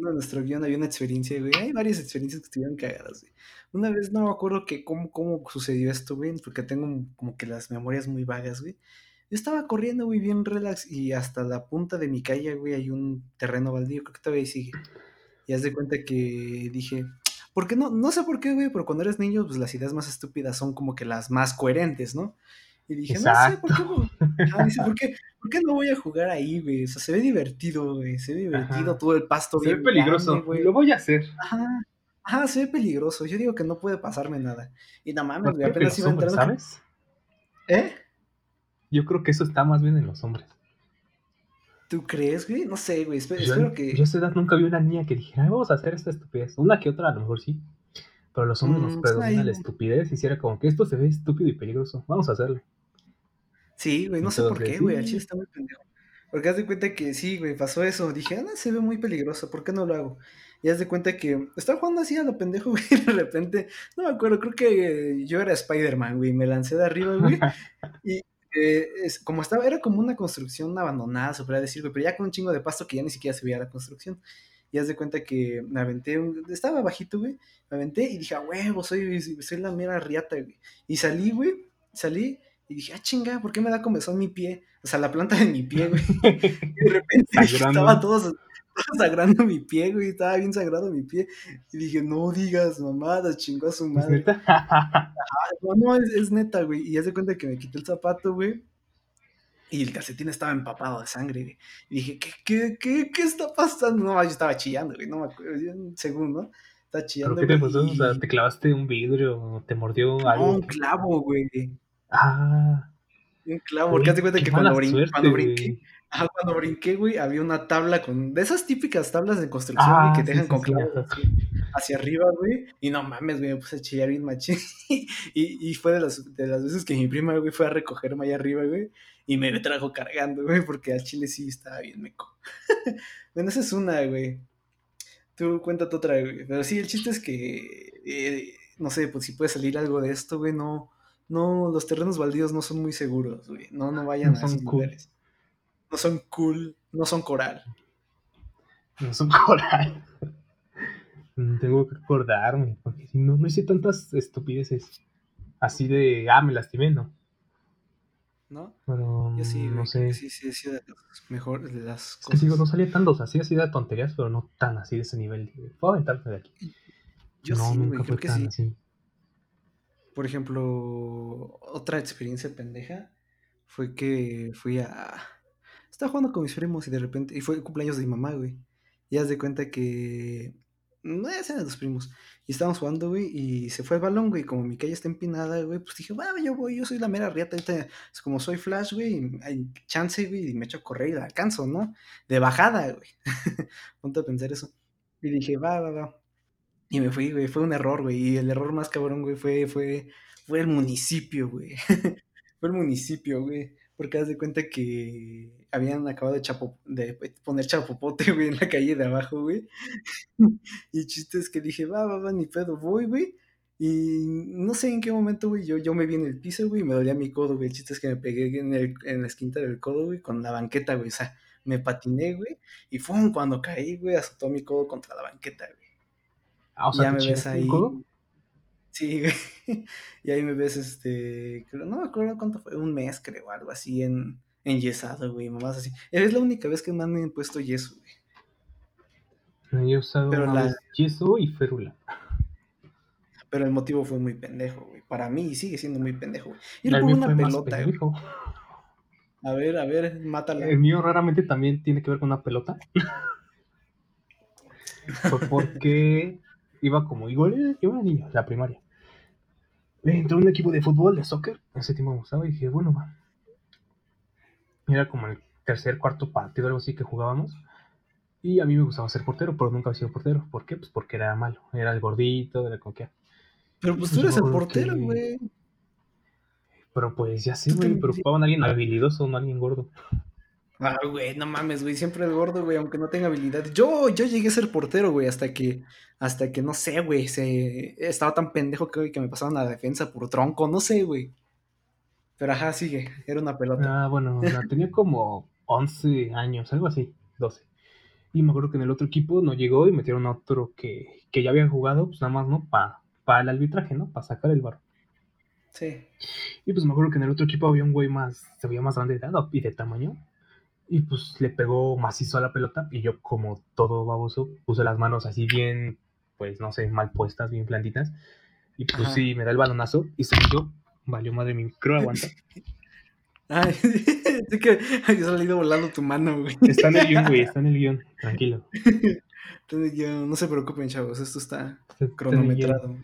Nuestro guion había una experiencia, güey. Hay varias experiencias que estuvieron cagadas, güey. Una vez no me acuerdo que cómo, cómo sucedió esto, güey, porque tengo como que las memorias muy vagas, güey. Yo estaba corriendo, güey, bien relax y hasta la punta de mi calle, güey, hay un terreno baldío, creo que todavía sigue. Y haz de cuenta que dije, ¿por qué no? No sé por qué, güey, pero cuando eres niño, pues las ideas más estúpidas son como que las más coherentes, ¿no? Y dije, no sé, ¿por qué, no? dice, ¿por, qué, ¿por qué no voy a jugar ahí, güey? O sea, se ve divertido, güey, se ve divertido todo el pasto. Se ve peligroso, güey. Lo voy a hacer. Ajá. Ah, se ve peligroso. Yo digo que no puede pasarme nada. Y no mames, güey, apenas iba entrando. ¿Sabes? ¿Eh? Yo creo que eso está más bien en los hombres. ¿Tú crees, güey? No sé, güey. Espero, que. Yo a esa edad nunca vi una niña que dijera, vamos a hacer esta estupidez. Una que otra, a lo mejor sí. Pero los hombres nos mm, pues, predomina la estupidez. Hiciera como que esto se ve estúpido y peligroso. Vamos a hacerlo. Sí, güey, no sé por qué, güey. El chile está muy pendejo. Porque haz de cuenta que sí, güey, pasó eso. Dije, ah, se ve muy peligroso. ¿Por qué no lo hago? Y haz de cuenta que estaba jugando así a lo pendejo, güey, y de repente, no me acuerdo, creo que yo era Spider-Man, güey, me lancé de arriba, güey, y eh, es, como estaba, era como una construcción abandonada, se podría decir, güey, pero ya con un chingo de pasto que ya ni siquiera se veía la construcción. Y haz de cuenta que me aventé, un, estaba bajito, güey, me aventé y dije, a huevo, soy, soy la mera riata, güey. Y salí, güey, salí y dije, ah, chinga, ¿por qué me da comezón mi pie? O sea, la planta de mi pie, güey. Y de repente estaba todo sagrando mi pie, güey, estaba bien sagrado mi pie. Y dije, no digas mamadas, chingó a su madre. no, no, es, neta, güey. Y ya se cuenta que me quité el zapato, güey. Y el calcetín estaba empapado de sangre, güey. Y dije, ¿qué, qué, qué, qué está pasando? No, yo estaba chillando, güey, no me acuerdo, un segundo. Estaba chillando. ¿Pero qué te pasó? O sea, ¿te clavaste un vidrio? ¿Te mordió algo? No, un clavo, güey. Ah. Un clavo, porque haz de cuenta que cuando, brin cuando brinqué, ajá, cuando brinqué, güey, había una tabla con. De esas típicas tablas de construcción, güey, que te dejan con clavos hacia arriba, güey. Y no mames, güey, me puse a chillar bien machín. y, y fue de las, de las veces que mi prima, güey, fue a recogerme allá arriba, güey. Y me trajo cargando, güey, porque al chile sí estaba bien meco. bueno, esa es una, güey. Tú cuéntate otra, güey. Pero sí, el chiste es que. Eh, no sé, pues si puede salir algo de esto, güey, no. No, los terrenos baldíos no son muy seguros, güey. No, no vayan a esos lugares. No son cool, no son coral. No son coral. Tengo que acordarme, porque si no, no hice tantas estupideces. Así de, ah, me lastimé, ¿no? ¿No? Pero, Yo sí, no sé. Sí, sí, sí, de las mejor, de las cosas. Es que digo, no salía tanto, o sea, sí así de tonterías, pero no tan así de ese nivel. Puedo aventarme de aquí. Yo no, sí, nunca fue tan así. Por ejemplo, otra experiencia pendeja fue que fui a... Estaba jugando con mis primos y de repente... Y fue el cumpleaños de mi mamá, güey. Y haz de cuenta que... No, eran los primos. Y estábamos jugando, güey, y se fue el balón, güey. Como mi calle está empinada, güey, pues dije, bueno, yo voy, yo soy la mera riata. Ahorita, como soy Flash, güey, hay chance, güey, y me echo a correr y la alcanzo, ¿no? De bajada, güey. Ponte a pensar eso. Y dije, va, va, va. Y me fui, güey, fue un error, güey. Y el error más cabrón, güey, fue, fue, fue el municipio, güey. fue el municipio, güey. Porque haz de cuenta que habían acabado de, poner chapopote, güey, en la calle de abajo, güey. y chistes que dije, va, va, va, ni pedo, voy, güey. Y no sé en qué momento, güey, yo, yo me vi en el piso, güey, y me dolía mi codo, güey. El chiste es que me pegué en, el, en la esquina del codo, güey, con la banqueta, güey. O sea, me patiné, güey. Y fue cuando caí, güey, azotó mi codo contra la banqueta, güey. Ah, o sea, ya me ves ahí. Sí, güey. Y ahí me ves, este, no me acuerdo cuánto fue, un mes, creo, algo así, en, en yesado, güey, mamás así. Es la única vez que me han puesto yeso, güey. Yo he usado yeso y férula. Pero el motivo fue muy pendejo, güey. Para mí sigue siendo muy pendejo, güey. Y luego una pelota, güey. A ver, a ver, mátala. El mío raramente también tiene que ver con una pelota. fue porque iba como igual, yo era niño, la primaria. Entró un equipo de fútbol, de soccer, ese tiempo me gustaba y dije, bueno, va. Era como el tercer, cuarto partido, algo así que jugábamos. Y a mí me gustaba ser portero, pero nunca había sido portero. ¿Por qué? Pues porque era malo. Era el gordito, era con qué. Pero pues tú eres el portero, güey. Pero pues ya sé, güey. Pero ocupaban a alguien habilidoso, no a alguien gordo. Ah, güey, no mames, güey, siempre el gordo, güey, aunque no tenga habilidad. Yo, yo llegué a ser portero, güey, hasta que, hasta que, no sé, güey, se... estaba tan pendejo que, que me pasaban a la defensa por tronco, no sé, güey. Pero ajá, sigue, era una pelota. Ah, bueno, tenía como 11 años, algo así, 12. Y me acuerdo que en el otro equipo no llegó y metieron a otro que, que ya había jugado, pues nada más, ¿no? Para pa el arbitraje, ¿no? Para sacar el barro. Sí. Y pues me acuerdo que en el otro equipo había un güey más, se veía más grande de edad y de tamaño. Y pues le pegó macizo a la pelota y yo como todo baboso puse las manos así bien, pues no sé, mal puestas, bien plantitas. Y pues sí, me da el balonazo y se yo, valió madre mi, creo aguanta. Ay, sí que ha salido volando tu mano, güey. Está en el guion, güey, está en el guion, tranquilo. no se preocupen, chavos, esto está, cronometrado.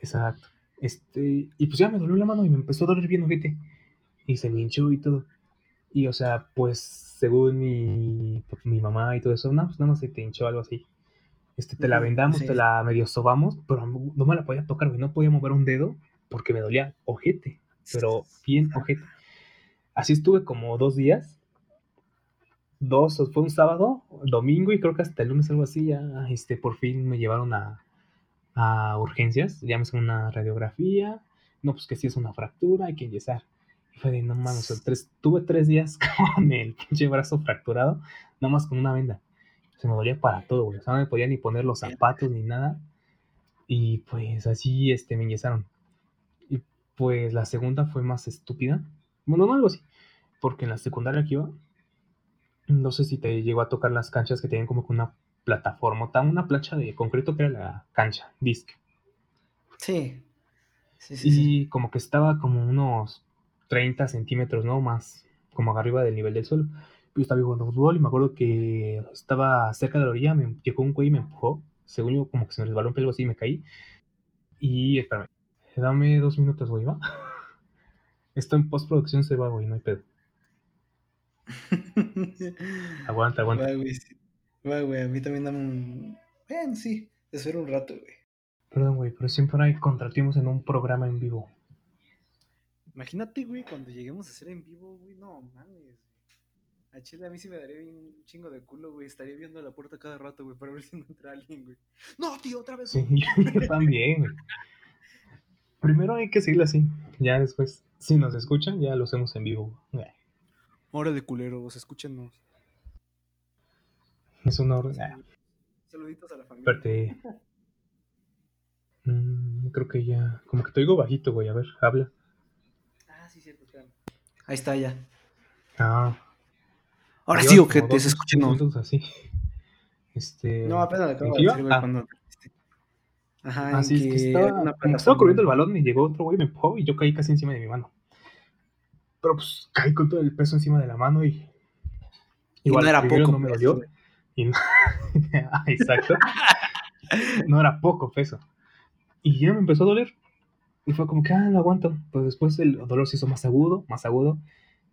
Exacto. Este, y pues ya me dolió la mano y me empezó a doler bien, ojete. Y se me hinchó y todo. Y o sea, pues según mi, mi mamá y todo eso, no, pues nada más se te hinchó algo así. Este, te la vendamos, te la medio sobamos, pero no me la podía tocar, güey, no podía mover un dedo porque me dolía ojete, pero bien ojete. Así estuve como dos días, dos, fue un sábado, domingo y creo que hasta el lunes algo así, ya, este, por fin me llevaron a, a urgencias, ya me hicieron una radiografía, no, pues que si es una fractura, hay que enyesar fue de, no mames, tres, tuve tres días con el pinche brazo fracturado, nada más con una venda. Se me dolía para todo, güey. O sea, no me podía ni poner los zapatos ni nada. Y pues así este, me ingresaron. Y pues la segunda fue más estúpida. Bueno, no algo así. Porque en la secundaria que iba, no sé si te llegó a tocar las canchas que tenían como con una plataforma, una plancha de concreto que era la cancha, disc. Sí. Sí, sí, y como que estaba como unos 30 centímetros, ¿no? Más como arriba del nivel del suelo. Yo estaba jugando fútbol y me acuerdo que estaba cerca de la orilla, me llegó un güey y me empujó. Según yo, como que se me resbaló un pelo así y me caí. Y espérame, dame dos minutos, güey, ¿va? Esto en postproducción se va, güey, no hay pedo. aguanta, aguanta. Va, güey, sí. Va, güey, a mí también dame un... Bueno, sí, espero un rato, güey. Perdón, güey, pero siempre hay contratiempos en un programa en vivo. Imagínate, güey, cuando lleguemos a hacer en vivo, güey, no mames. A Chile a mí sí me daría bien un chingo de culo, güey. Estaría viendo la puerta cada rato, güey, para ver si no entra alguien, güey. No, tío, otra vez. Sí, yo también, güey. Primero hay que seguirlo así. Ya después, si nos escuchan, ya lo hacemos en vivo. güey. Hora de culeros, escúchenos. Es una hora. ah, Saluditos a la familia. Espérate. Mm, creo que ya. Como que te oigo bajito, güey. A ver, habla. Ah, sí, cierto, espérame. Ahí está ya. Ah. Ahora llevas sí, se escucha, no. minutos así. Este. No, apenas acabo ¿en de decir, Ah, cuando... Ajá, Ah, en sí, es que que estaba, una que estaba corriendo el balón y llegó otro güey, me empujó y yo caí casi encima de mi mano. Pero pues caí con todo el peso encima de la mano y. Y no era primero poco no me dolió. güey. Y no- Ah, Exacto. no era poco peso. Y ya me empezó a doler. Y fue como que, ah, lo aguanto. Pero después el dolor se hizo más agudo, más agudo.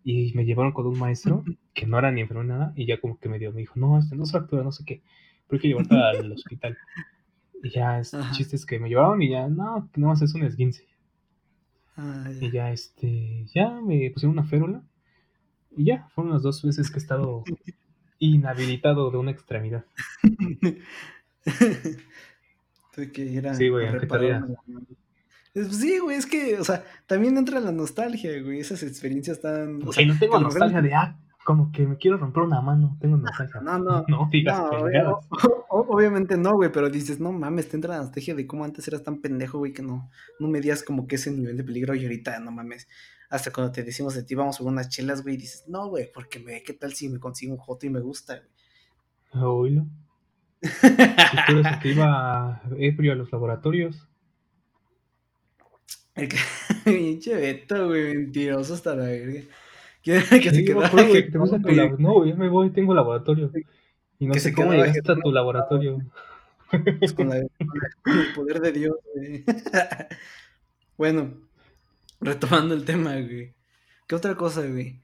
Y me llevaron con un maestro que no era ni enfermo ni nada. Y ya como que me dio, me dijo, no, este no es fractura, no sé qué. Pero hay que llevarte al hospital. Y ya, este, chistes que me llevaron y ya, no, no es un esguince. Ah, Y ya. este, ya me pusieron una férula. Y ya, fueron las dos veces que he estado inhabilitado de una extremidad. Tuve que ir a, Sí, güey, a aunque Sí, güey, es que, o sea, también entra la nostalgia, güey. Esas experiencias tan. O sea, Güey, no tengo nostalgia de, ah, como que me quiero romper una mano. Tengo nostalgia. No, no. No digas No, pendejadas. obviamente no, güey, pero dices, no mames, te entra la nostalgia de cómo antes eras tan pendejo, güey, que no, no medías como que ese nivel de peligro y ahorita, no mames. Hasta cuando te decimos de ti, vamos por unas chelas, güey, dices, no, güey, porque me, ¿qué tal si me consigo un joto y me gusta, güey? Oílo. Y tú eres iba ebrio a los laboratorios. El que, pinche Beto, güey, mentiroso hasta la verga. Que, que se Sí, me quedaba acuerdo, güey, que te fuiste a jetón, tu güey. lab- No, ya me voy, tengo laboratorio. Y no Que sé se cómo llegaste a tu laboratorio. Pues con, la- con el poder de Dios, güey. bueno, retomando el tema, güey. ¿Qué otra cosa, güey?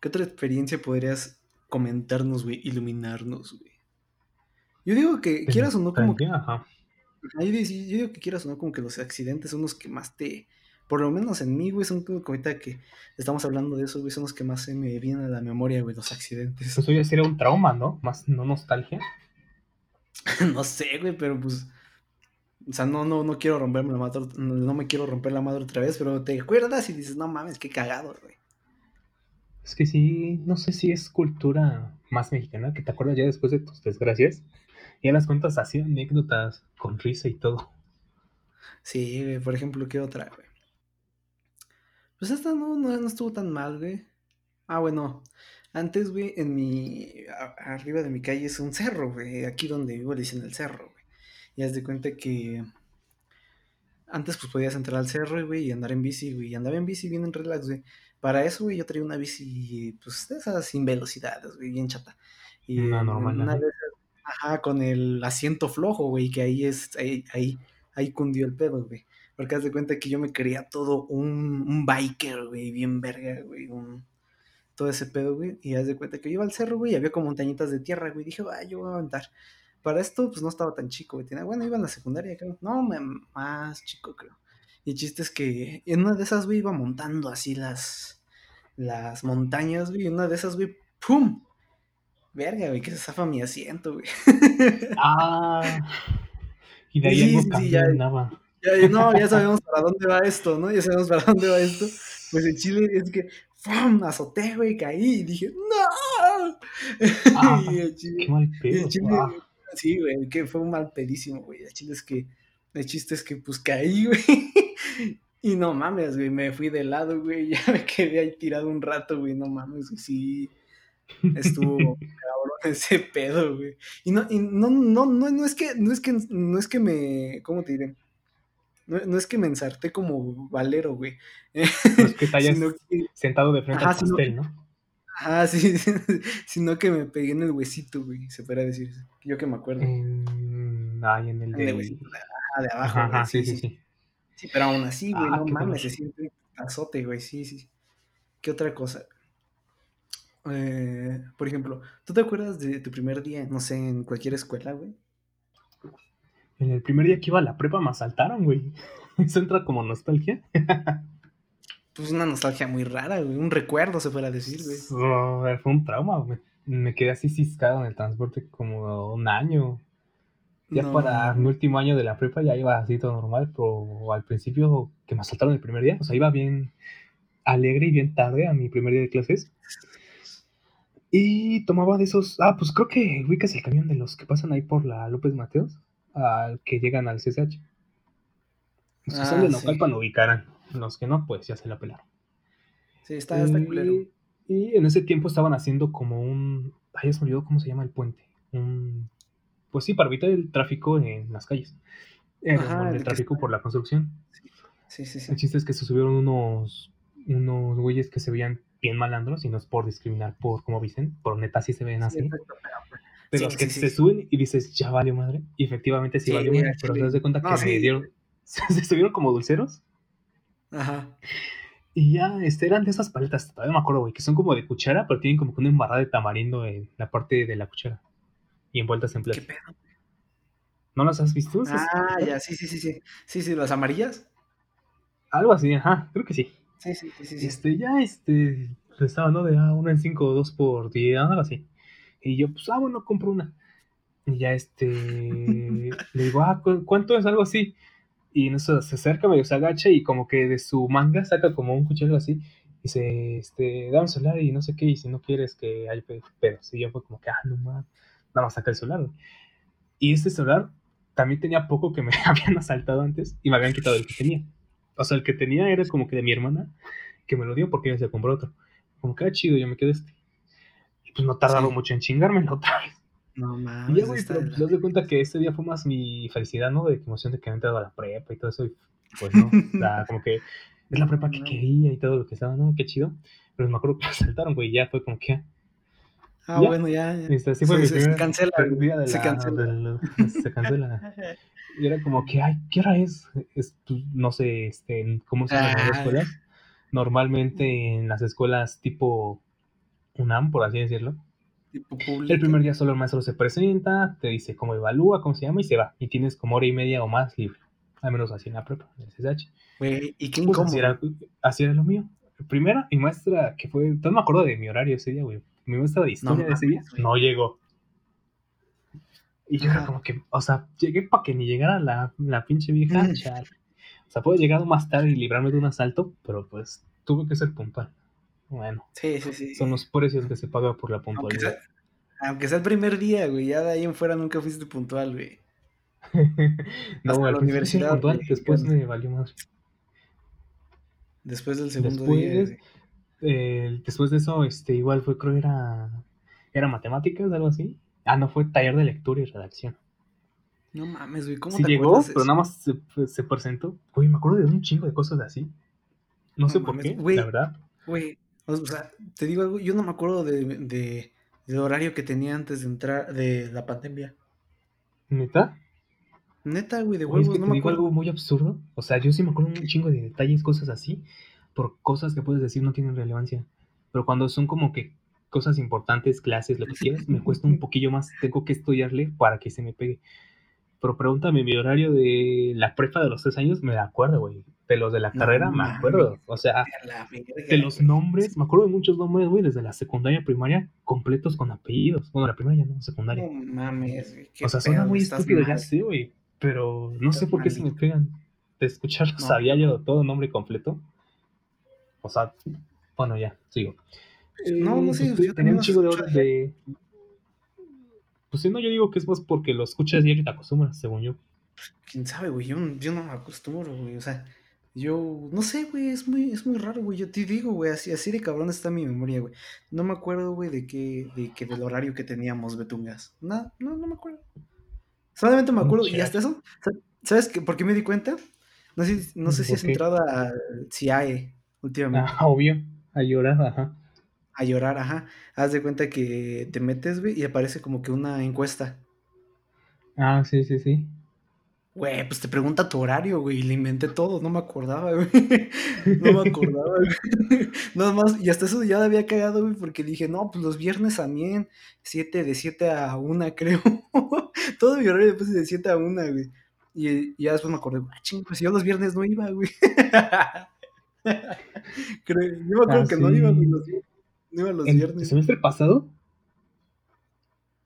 ¿Qué otra experiencia podrías comentarnos, güey? Iluminarnos, güey. Yo digo que, quieras o no, como que. Ajá. Yo digo, yo digo que quieras o no, como que los accidentes son los que más te. Por lo menos en mí, güey, son como que ahorita que estamos hablando de eso, güey, son los que más se me vienen a la memoria, güey, los accidentes. Pues hoy sería un trauma, ¿no? Más no nostalgia. No sé, güey, pero pues. O sea, no, no, no quiero romperme la madre, no, no me quiero romper la madre otra vez, pero te acuerdas y dices, no mames, qué cagado, güey. Es que sí, no sé si es cultura más mexicana, que te acuerdas ya después de tus desgracias. Y ya las cuentas así, anécdotas con risa y todo. Sí, güey, por ejemplo, ¿qué otra, güey? Pues esta no, no, no estuvo tan mal, güey. Ah, bueno, antes, güey, en mi. a- arriba de mi calle es un cerro, güey. Aquí donde vivo le dicen el cerro, güey. Y haz de cuenta que. Antes, pues podías entrar al cerro, güey, y andar en bici, güey. Y andaba en bici bien en relax, güey. Para eso, güey, yo traía una bici, pues de esas sin velocidades, güey, bien chata. Y Una en normal, una de esas, ajá, con el asiento flojo, güey, que ahí es, ahí, ahí, ahí cundió el pedo, güey. Porque haz de cuenta que yo me creía todo un, un biker, güey, bien verga, güey, un, todo ese pedo, güey. Y haz de cuenta que yo iba al cerro, güey, y había como montañitas de tierra, güey. Dije, ah, yo voy a aventar. Para esto, pues no estaba tan chico, güey. Tenía, bueno, iba en la secundaria, creo. No, más chico, creo. Y el chiste es que en una de esas, güey, iba montando así las, las montañas, güey. Y en una de esas, güey, ¡pum! Verga, güey, que se zafa mi asiento, güey. Ah. Y de ahí Sí, algo ya. en Nava. Ya, no, ya sabemos para dónde va esto, ¿no? Ya sabemos para dónde va esto. Pues el chile es que, ¡pum! Azoté, güey, caí y dije, ¡no! Ah, y el chile, Qué mal pedo. chile, Ah. sí, güey, que fue un mal pedísimo, güey. El chile es que, el chiste es que, pues caí, güey. Y no mames, güey, me fui de lado, güey. Ya me quedé ahí tirado un rato, güey. No mames, güey, sí. Estuvo cabrón ese pedo, güey. Y no, y no, no, no, no es que, no es que, no es que me, ¿cómo te diré? No, no es que me ensarté como valero, güey. No es que te hayas que, sentado de frente Ajá, al pastel, ¿no? ah, sí, sino que me pegué en el huesito, güey, se podría decir. Yo que me acuerdo. En... Ay, en el En el de... huesito, ajá, de abajo, Ajá, güey, sí, sí, sí. Sí, pero aún así, güey, Ah, no mames, se siente azote, güey, sí, sí. ¿Qué otra cosa? Eh, por ejemplo, ¿tú te acuerdas de tu primer día, no sé, en cualquier escuela, güey? En el primer día que iba a la prepa me asaltaron, güey. Eso entra como nostalgia. pues una nostalgia muy rara, güey. Un recuerdo, se fuera decir, güey. fue un trauma, güey. Me quedé así ciscado en el transporte como un año. Ya para mi último año de la prepa ya iba así todo normal, pero al principio que me asaltaron el primer día, o sea, iba bien alegre y bien tarde a mi primer día de clases. Y tomaba de esos, ah, pues creo que ubicas el camión de los que pasan ahí por la López Mateos, al que llegan al CSH. Los que son de Naucalpan lo ubicarán, los que no, pues ya se la pelaron. Sí, está, está culero. Y en ese tiempo estaban haciendo como un, ay, se me olvidó cómo se llama el puente, un pues sí, para evitar el tráfico en las calles. el, tráfico por la construcción. Sí, sí, sí. El chiste es que se subieron unos, unos güeyes que se veían bien malandros y no es por discriminar por cómo dicen, por neta sí se ven así. pero los que se suben y dices, ya valió madre. Y efectivamente sí, valió madre, pero te das de cuenta que se dieron, se subieron como dulceros. Ajá. Y ya, este, eran de esas paletas, todavía me acuerdo, güey, que son como de cuchara, pero tienen como que una embarrada de tamarindo en la parte de la cuchara y envueltas en plástico. ¿Qué pedo? ¿No las has visto? Ah, ya, sí, sí, sí, sí. Sí, sí, las amarillas. Algo así, ajá, creo que sí. Sí, sí, sí, sí. Este, ya, este, estaba, ¿no? De ah, una en 5 o 2 por 10, algo así. Y yo, pues, ah, bueno, compro una. Y ya, este, le digo, ah, ¿cuánto es? Algo así. Y en eso se acerca, medio se agacha y como que de su manga saca como un cuchillo así. Y dice, este, dame celular y no sé qué, y si no quieres que haya pedos. Y yo fue como que, ah, no mames nada más saca el celular. Y este celular también tenía poco que me habían asaltado antes y me habían quitado el que tenía. O sea, el que tenía era como que de mi hermana, que me lo dio porque ella se compró otro. Como que, ah, chido, yo me quedé este. Y pues no tardaron mucho en chingármelo otra vez. No mames. Y ya, güey, pero pues, cuenta que este día fue más mi felicidad, ¿no? De emoción de que había entrado a la prepa y todo eso. Y pues no, o sea, como que es la prepa que quería y todo lo que estaba, ¿no? Qué chido. Pero me acuerdo que me asaltaron, güey, y ya fue como que, Ah, bueno, ya. Sí se, cancela. se cancela. se cancela. y era como que, ay, ¿qué hora es? es pues, no sé, este, ¿cómo se llaman las ah. escuelas? Normalmente en las escuelas tipo UNAM, por así decirlo. Tipo el primer día solo el maestro se presenta, te dice cómo evalúa, cómo se llama y se va. Y tienes como hora y media o más libre. Al menos así en la prepa, en el CSH. ¿y qué pues así, era, así era lo mío. Primera, mi maestra, que fue, no me acuerdo de mi horario ese día, güey mi maestra de historia de ese día no llegó. Y yo era como que, o sea, llegué para que ni llegara la, la pinche vieja. O sea, puedo llegar más tarde y librarme de un asalto, pero pues tuve que ser puntual. Bueno, sí, sí, sí. son los precios que se paga por la puntualidad. Aunque sea, el primer día, güey, ya de ahí en fuera nunca fuiste puntual, güey. no, Hasta la universidad. Puntual, después me valió más. Después del segundo día. Eh, después de eso, este, igual fue, creo, era, era matemáticas, algo así. Ah, no, fue taller de lectura y redacción. No mames, güey, ¿cómo sí llegó, pero nada más se, presentó. Güey, me acuerdo de un chingo de cosas así. No, sé por qué, la verdad. Güey, o sea, te digo algo, yo no me acuerdo de, de, del horario que tenía antes de entrar, de la pandemia. ¿Neta? Neta, güey, de huevos, no me digo algo muy absurdo. O sea, yo sí me acuerdo un chingo de detalles, cosas así por cosas que puedes decir no tienen relevancia. Pero cuando son como que cosas importantes, clases, lo que quieras, me cuesta un poquillo más. Tengo que estudiarle para que se me pegue. Pero pregúntame mi horario de la prepa de los tres años, me acuerdo, güey. De los de la carrera, me acuerdo. O sea, de los nombres, me acuerdo de muchos nombres, güey, desde la secundaria, primaria, completos con apellidos. Bueno, la primaria no, secundaria. No mames, O sea, suena muy estúpido, ya sé, güey. Pero no sé por qué se me pegan. De escuchar, sabía yo todo nombre completo. O sea, bueno, ya, sigo. No, no sé. Pues, tenía un chico de horas de. Pues sí, no, yo digo que es más porque lo escuchas y te acostumbras, según yo. Quién sabe, güey. Yo, yo no me acostumbro, güey. O sea, yo no sé, güey. Es muy, es muy raro, güey. Yo te digo, güey. Así, así de cabrón está mi memoria, güey. No me acuerdo, güey, de que, de que del horario que teníamos Betungas. No, no, no me acuerdo. Solamente me acuerdo. Y hasta eso, ¿sabes qué? por qué me di cuenta? No sé, no sé si has entrado al CIAE últimamente. Ah, obvio, a llorar, ajá. A llorar, ajá. Haz de cuenta que te metes, güey, y aparece como que una encuesta. Ah, sí, sí, sí. Güey, pues te pregunta tu horario, güey, y le inventé todo, no me acordaba, güey. No me acordaba, güey. Nada más, y hasta eso ya había cagado, güey, porque dije, no, pues los viernes también, siete, de 7 a 1, creo. Todo mi horario después de 7 a 1, güey. Y, y, ya después me acordé, ah, ching, pues yo los viernes no iba, güey. creo, yo me acuerdo Ah, que no iba, los, no iba los ¿El viernes. semestre pasado?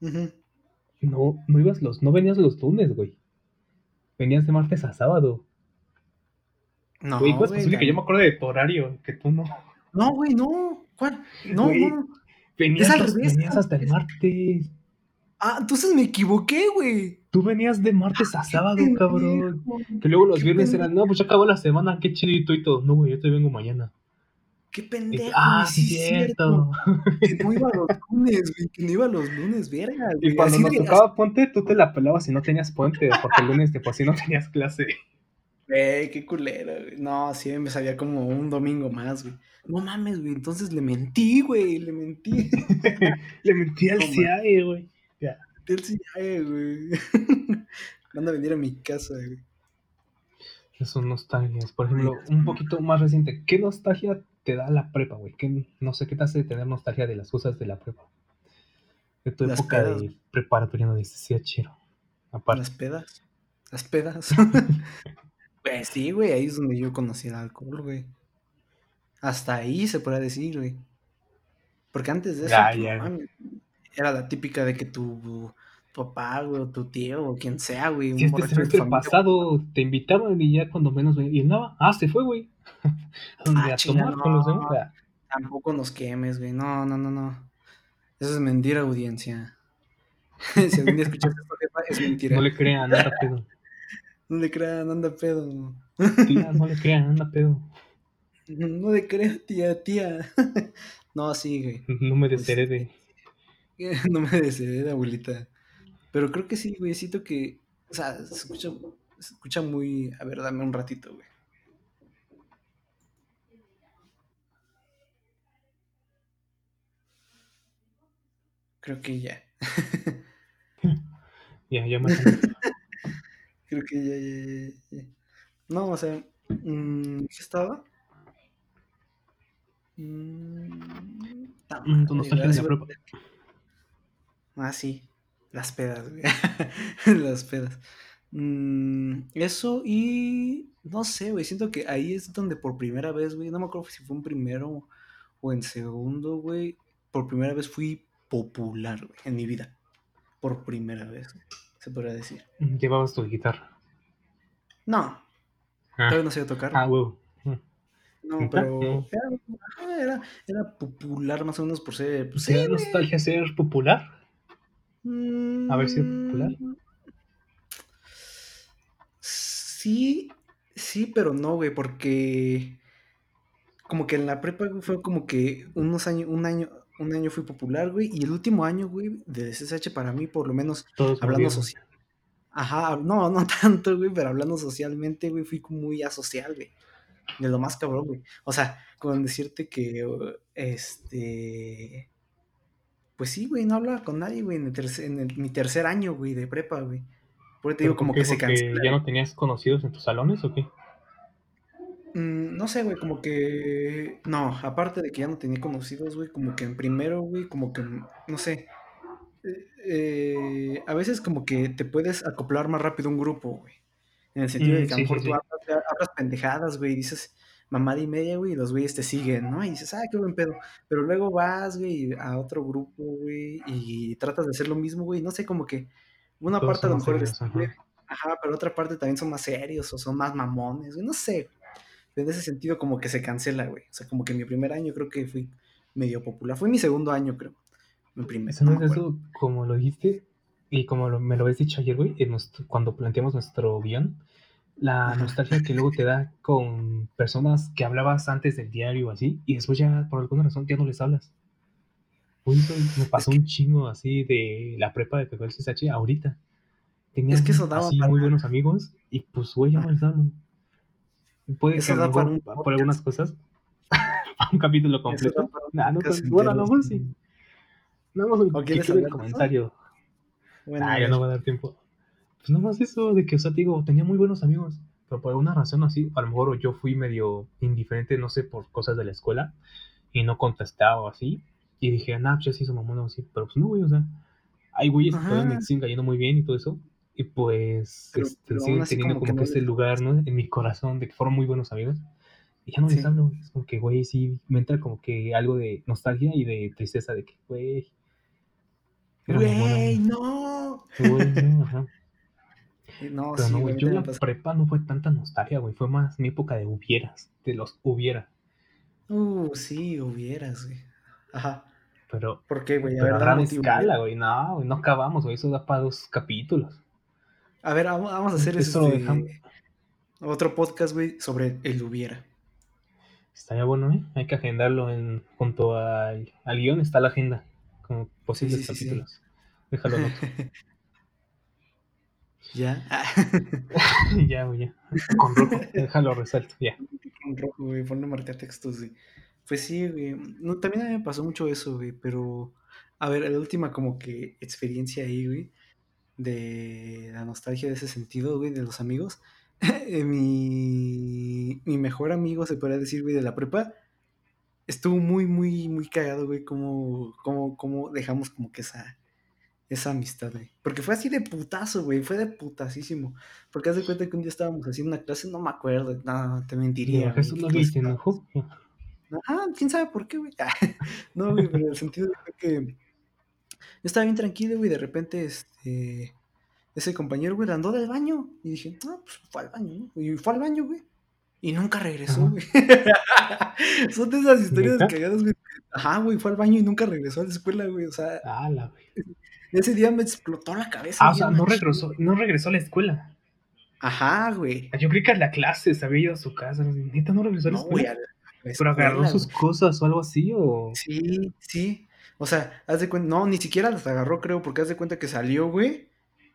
No, no ibas los, no venías los lunes, güey. Venías de martes a sábado. No, Güey, ¿cómo es posible que yo me acuerdo de tu horario? Que tú no. no, güey, no. ¿Cuál? No, Güey, no. Venías, Es al los- revés, venías hasta el martes. Ah, entonces me equivoqué, güey. Tú venías de martes a sábado, Pendejo. cabrón. Que luego los viernes pendejo. eran, no, pues ya acabó la semana, qué chidito y todo. No, güey, yo te vengo mañana. Qué pendejo, ah, sí, cierto. Que no iba los lunes, güey. Que no iba los lunes, verga, güey. Y cuando Así nos de- tocaba puente, tú te la pelabas y no tenías puente, porque el lunes de por sí no tenías clase. Güey, qué culero, güey. No, sí, me sabía como un domingo más, güey. No mames, güey. Entonces le mentí, güey. Le mentí. Le mentí al CIAE, güey. Sí, ay, güey. Van a venir a mi casa, güey. Son nostalgias. Por ejemplo, un poquito más reciente. ¿Qué nostalgia te da la prepa, güey? ¿Qué- No sé qué te hace tener nostalgia de las cosas de la prepa. De tu Las época pedas. de preparatoria no dices, sí, chero. Aparte. Las pedas. Las pedas. Pues sí, güey. Ahí es donde yo conocí el alcohol, güey. Hasta ahí se podría decir, güey. Porque antes de eso, Ya, ya. Era la típica de que tu papá, güey, o tu tío, o quien sea, güey, un Si este de semestre pasado te invitaban y ya cuando menos venía. Y nada, ah, se fue, güey. Ah, a tomar con los demás. Tampoco nos quemes, güey. No, no, no, no. Eso es mentira, audiencia. si algún día escuchas esto, es mentira. No le crean, anda pedo. No le crean, anda pedo. Tía, no le crean, anda pedo. No le creas, tía, tía. no, sí, güey. No me Pues, desherede. No me desheredé, abuelita. Pero creo que sí, güey. Siento que. O sea, se escucha, se escucha muy. A ver, dame un ratito, güey. Creo que ya. Ya, ya me. Creo que ya, ya, ya, ya. No, o sea. mm, ¿Qué estaba? Mm, ta Mm, tu madre, nostalgia ahora de sí la voy- prepa. Ah, sí. Las pedas, güey. Las pedas. Mm, eso y no sé, güey. Siento que ahí es donde por primera vez, güey. No me acuerdo si fue en primero o en segundo, güey. Por primera vez fui popular, güey, en mi vida. Por primera vez, güey, se podría decir. Mm, Llevabas tu guitarra. No, Ah, todavía no sabía tocar. ah huevo. Mm. No, pero era, era, era popular más o menos por ser. Pues, ¿Te sí, da güey. nostalgia ser popular? Haber sido popular? Mm, Sí, sí, pero no, güey, porque como que en la prepa güey, fue como que unos años, un año, un año fui popular, güey, y el último año, güey, de SSH para mí, por lo menos, Todos hablando social. Ajá, no, no tanto, güey, pero hablando socialmente, güey, fui muy asocial, güey. De lo más cabrón, güey. O sea, con decirte que, este, pues sí, güey, no hablaba con nadie, güey, en, el tercer- en el- mi tercer año, güey, de prepa, güey. Por eso te ¿Pero digo como que se ¿Porque cancela. ya no tenías conocidos en tus salones o qué? Mm, no sé, güey, como que. No, aparte de que ya no tenía conocidos, güey, como que en primero, güey, como que. No sé. eh, a veces como que te puedes acoplar más rápido a un grupo, güey. En el sentido de Mm, que a lo sí, mejor tú sí. hablas, hablas pendejadas, güey, y dices mamada y media, güey, y los güeyes te siguen, ¿no? Y dices, ah, qué buen pedo. Pero luego vas, güey, a otro grupo, güey, y tratas de hacer lo mismo, güey. No sé, como que una Todos parte a lo mejor serios, güey, ajá. Ajá, pero otra parte también son más serios o son más mamones, güey, no sé. En ese sentido como que se cancela, güey. O sea, como que mi primer año creo que fui medio popular. Fue mi segundo año, creo. Mi primer, Eso no eso, como lo dijiste, y como lo- me lo habías dicho ayer, güey, cuando planteamos nuestro guion, la nostalgia que luego te da con personas que hablabas antes del diario así, y después ya, por alguna razón, ya no les hablas. Uy, me pasó un chingo así de la prepa de el CSH ahorita. Tenía Es que eso daba así para- muy buenos amigos, y pues, güey, ya no les hablo. Puede Eso que para un por algunas cosas, un capítulo completo. Nah, no, bueno, a lo entero. mejor sí. Nada más ¿O que quieres quede el hablar de eso? comentario. Bueno, Ah, a ya no va a dar tiempo. Pues nada más eso, de que, o sea, te digo, tenía muy buenos amigos, pero por alguna razón así, a lo mejor yo fui medio indiferente, no sé, por cosas de la escuela, y no contestaba así, y dije, nah, pues ya se hizo mamón o así, pero pues no, güey, o sea, hay güeyes que siguen cayendo muy bien y todo eso, y pues Pero- este, pero siguen teniendo como como que que, no lugar, ¿no? En mi corazón, de que fueron muy buenos amigos. Y ya no les Sí. hablo. Es como que, güey, sí, me entra como que algo de nostalgia y de tristeza de que, güey. Güey, no. Güey, no, ajá. No, Pero sí, no, güey. yo la prepa no fue tanta nostalgia, güey. Fue más mi época de hubieras, de los hubiera. Uh, sí, hubieras, güey. Ajá. Pero, ¿Por qué, güey? A pero ver, gran escala, güey. No, güey, no acabamos, güey. Eso da para dos capítulos. A ver, vamos vamos a hacer Eso este, otro podcast, güey, sobre el hubiera. Estaría bueno, ¿eh? Hay que agendarlo en, junto al, al guion. Está la agenda con posibles sí, sí, sí. capítulos. Déjalo anoto. ¿Ya? Ya, güey, ya. Con rojo. Déjalo resalto, ya. en rojo, güey, ponle marca textos, güey. Pues sí, güey. No, también a mí me pasó mucho eso, güey, pero... A ver, la última como que experiencia ahí, güey, de la nostalgia de ese sentido, güey, de los amigos. Eh, mi, mi mejor amigo, se podría decir, güey, de la prepa, estuvo muy, muy, muy cagado, güey, como, como, como dejamos como que esa, esa amistad, güey. Porque fue así de putazo, güey, fue de putasísimo. Porque haz de cuenta que un día estábamos haciendo una clase, no me acuerdo, no, te mentiría. No. Ajá, quién sabe por qué, güey. no, güey, pero el sentido fue que yo estaba bien tranquilo, güey, de repente, este, ese compañero, güey, andó del baño. Y dije, ah, pues fue al baño, ¿no? Y fue al baño, güey. Y nunca regresó, güey. Son de esas historias ¿Neta? cagadas, güey. Ajá, güey, fue al baño y nunca regresó a la escuela, güey. O sea, Ah, la güey. Ese día me explotó la cabeza. Ah, o sea, no regresó, no regresó a la escuela. Ajá, güey. Yo creí que a la clase se había ido a su casa. Neta, no regresó a la No, güey, escuela. Pero agarró sus cosas o algo así, o. Sí, sí. O sea, haz de cuenta, no, ni siquiera las agarró, creo, porque haz de cuenta que salió, güey,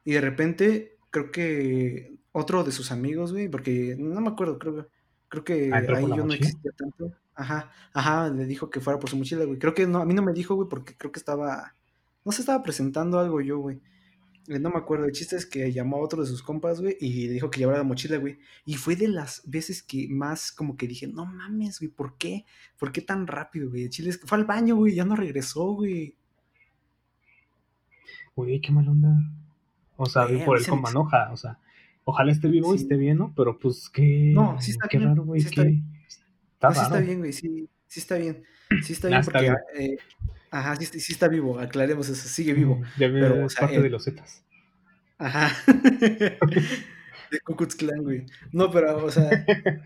y de repente, creo que otro de sus amigos, güey, porque no me acuerdo, creo, creo que Ah, ahí yo no existía tanto. Ajá, ajá, le dijo que fuera por su mochila, güey. Creo que no, a mí no me dijo, güey, porque creo que estaba, no se estaba presentando algo yo, güey. Eh, No me acuerdo, el chiste es que llamó a otro de sus compas, güey, y le dijo que llevara la mochila, güey. Y fue de las veces que más como que dije, no mames, güey, ¿por qué? ¿Por qué tan rápido, güey? El chile es que fue al baño, güey, ya no regresó, güey. Güey, qué mal onda. O sea, Güey, por el se me enoja, o sea, ojalá esté vivo y esté bien, ¿no? Pero pues qué. No, sí está qué bien, raro, güey, sí está qué. bien. Está No, sí está raro. bien, güey, sí, sí está bien. Sí está Ah, bien está porque, bien. eh, ajá, sí, sí está vivo, aclaremos eso, sigue vivo. Ya Pero, veo, o es sea, parte eh, de los Zetas. Ajá. De Ku Klux Klan, güey. No, pero, o sea,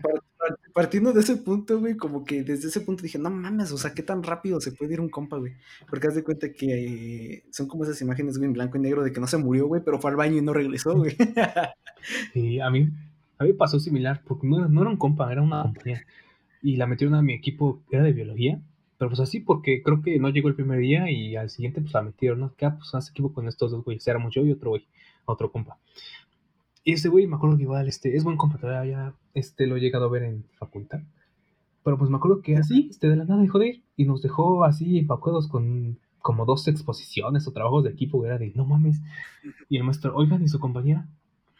par- par- partiendo de ese punto, güey, como que desde ese punto dije, no mames, o sea, qué tan rápido se puede ir un compa, güey. Porque haz de cuenta que eh, son como esas imágenes, güey, en blanco y negro de que no se murió, güey, pero fue al baño y no regresó, güey. Y a mí, a mí pasó similar, porque no, no era un compa, era una compañía. Y la metieron a mi equipo, era de biología. Pero pues así, porque creo que no llegó el primer día y al siguiente pues la metieron, ¿no? Que ah, pues haz equipo con estos dos güeyes. Éramos yo y otro güey, otro compa. Y ese güey, me acuerdo que igual, este, es buen compa, todavía ya, este, lo he llegado a ver en facultad. Pero pues me acuerdo que así, este, de la nada dejó de ir y nos dejó así empacuados con como dos exposiciones o trabajos de equipo, era de, no mames. Y el maestro, oigan, ¿y su compañera?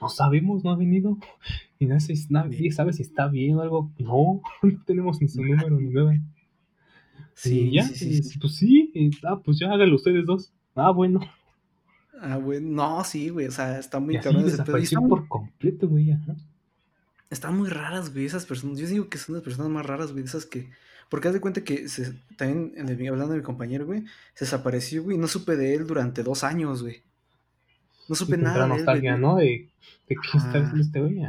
No sabemos, no ha venido. Y nadie sabe si está bien o algo. No, no tenemos ni su número ni nada. Sí, ya, sí, sí, pues sí, y, ah, pues ya háganlo ustedes dos. Ah, bueno. Ah, güey, no, sí, güey, o sea, está muy cabrón ese pedo. Y desapareció está muy- por completo, güey. Ajá. Están muy raras, güey, esas personas. Yo digo que son las personas más raras, güey, esas que. Porque haz de cuenta que se- también, hablando de mi compañero, güey, se desapareció, güey, no supe de él durante dos años, güey. No supe entra nada de él, nostalgia, güey. ¿no? De, de qué está haciendo este güey.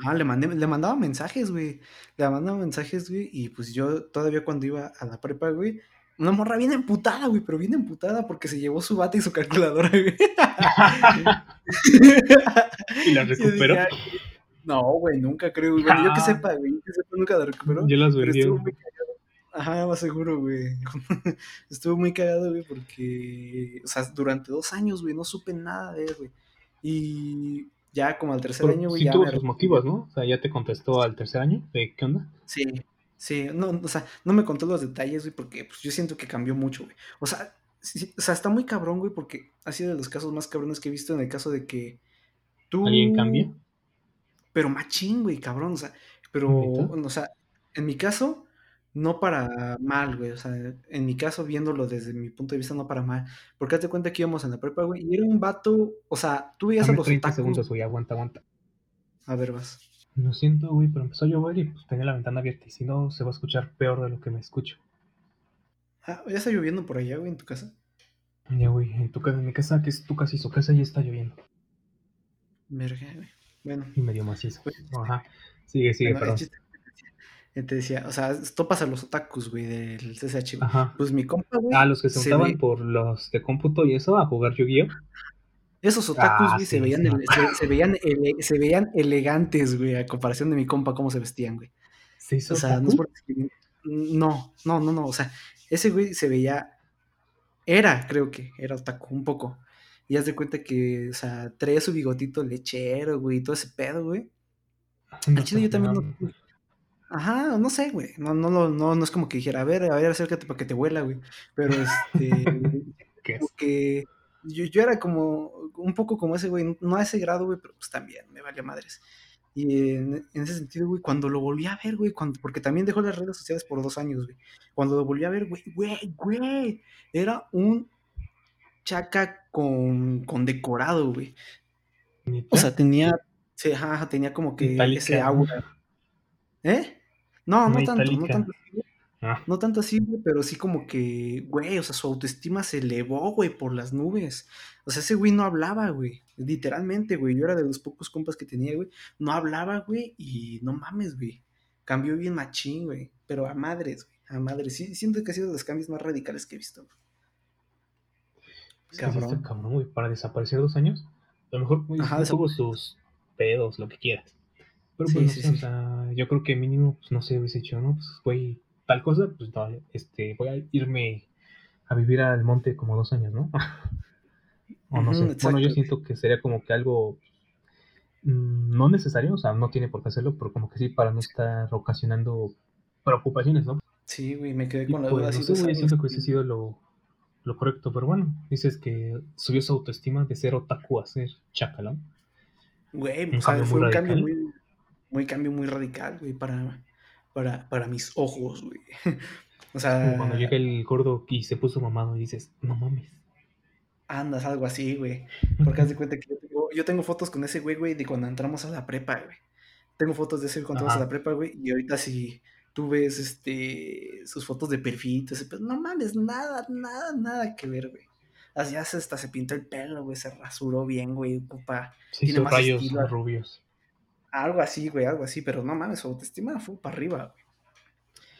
Ajá, le mandé, le mandaba mensajes, güey. Le mandaba mensajes, güey, y pues yo todavía cuando iba a la prepa, güey, una morra bien emputada, güey, pero bien emputada porque se llevó su bate y su calculadora, güey. ¿Y dije, recuperó? "Ay, No, güey, nunca creo, güey. Bueno, yo que Ah. sepa, güey, yo que sepa, nunca la recuperó. Yo las vendí. estuvo muy cagado. Ajá, más seguro, güey. estuvo muy cagado, güey, porque, o sea, durante dos años, güey, no supe nada de él, güey. Y ya como al tercer Pero año, güey, sí ya tuvo me sus motivos, ¿no? O sea, ya te contestó al tercer año. ¿De qué onda? Sí, sí, no, o sea, no me contó los detalles, güey, porque pues, yo siento que cambió mucho, güey. O sea, sí, o sea, está muy cabrón, güey, porque ha sido de los casos más cabrones que he visto en el caso de que tú... ¿Alguien cambia? Pero machín, güey, cabrón, o sea, pero, o sea, en mi caso, no para mal, güey, o sea, en mi caso, viéndolo desde mi punto de vista, no para mal, porque hazte cuenta que íbamos en la prepa, güey, y era un vato, o sea, tú veías Dame a los 30 otakus. segundos, güey, aguanta, aguanta. A ver, vas. Lo siento, güey, pero empezó a llover y pues tenía la ventana abierta y si no, se va a escuchar peor de lo que me escucho. Ah, ¿ya está lloviendo por allá, güey, en tu casa? Ya, güey, en tu casa, en mi casa, que es tu casa y su casa, ya está lloviendo. Verga, güey. Bueno, Y medio macizo. Pues, Ajá. Sigue, sigue, bueno, perdón. Te decía, o sea, topas a los otakus, güey, del güey. Ajá. Pues mi compa, güey, Ah, los que se juntaban ve- por los de cómputo y eso a jugar Yu-Gi-Oh. esos otakus, Ah, güey, se sí, veían, sí. ele- se, se veían ele- se veían elegantes, güey, a comparación de mi compa, cómo se vestían, güey. ¿Se hizo O sea, no es otaku? por discriminar. No, no, no, no. O sea, ese güey se veía. Era, creo que, era otaku, un poco. Y haz de cuenta que, o sea, traía su bigotito lechero, güey, y todo ese pedo, güey. No Al chile yo también no. Ajá, no sé, güey. No, no, no, no, no es como que dijera, a ver, a ver, acércate para que te huela, güey. Pero este. ¿Qué es? que yo, yo era como un poco como ese güey, no a ese grado, güey, pero pues también me valía madres. Y en, en ese sentido, güey, cuando lo volví a ver, güey, cuando, porque también dejó las redes sociales por dos años, güey. Cuando lo volví a ver, güey, güey, güey, era un chaca con, con decorado, güey. O sea, tenía, ajá, tenía como que Itálica, ese aura. ¿Eh? No, no tanto, no tanto. así, güey. Ah, No tanto así, güey, pero sí como que, güey, o sea, su autoestima se elevó, güey, por las nubes. O sea, ese güey no hablaba, güey. Literalmente, güey. Yo era de los pocos compas que tenía, güey. No hablaba, güey, y no mames, güey. Cambió bien machín, güey. Pero a madres, güey. A madres. Sí, siento que ha sido de los cambios más radicales que he visto. güey. es que sí está Cabrón. güey, para desaparecer dos años. A lo mejor güey, Ajá, sus pedos, lo que quieras. Pero Sí, pues no sí, o sí. sea, yo creo que mínimo, pues no sé, hubiese dicho, no, pues güey, tal cosa, pues no, este, voy a irme a vivir al monte como dos años, ¿no? o no sé. Bueno, exacto, yo güey. siento que sería como que algo mm, no necesario, o sea, no tiene por qué hacerlo, pero como que sí, para no estar ocasionando preocupaciones, ¿no? Sí, güey, me quedé Y con la pues, duda no así sé, güey, siento que hubiese sido lo, lo correcto, pero bueno, dices que subió su autoestima de ser otaku a ser chacalón. Güey, o sea, fue muy un cambio radical. muy, muy cambio muy radical, güey, para, para, para mis ojos, güey. O sea, Como cuando llega el gordo y se puso mamado y dices, no mames. andas algo así, güey. Porque haz de cuenta que yo tengo, yo tengo fotos con ese güey, güey, de cuando entramos a la prepa, güey. Tengo fotos de ese güey cuando entramos a la prepa, güey, y ahorita si tú ves este sus fotos de perfil, pedo, no mames, nada, nada, nada que ver, güey. Así hasta se pintó el pelo, güey, se rasuró bien, güey, ocupa Se Tiene más rayos estilo. rubios. Algo así, güey, algo así, pero no mames, su autoestima fue para arriba, güey.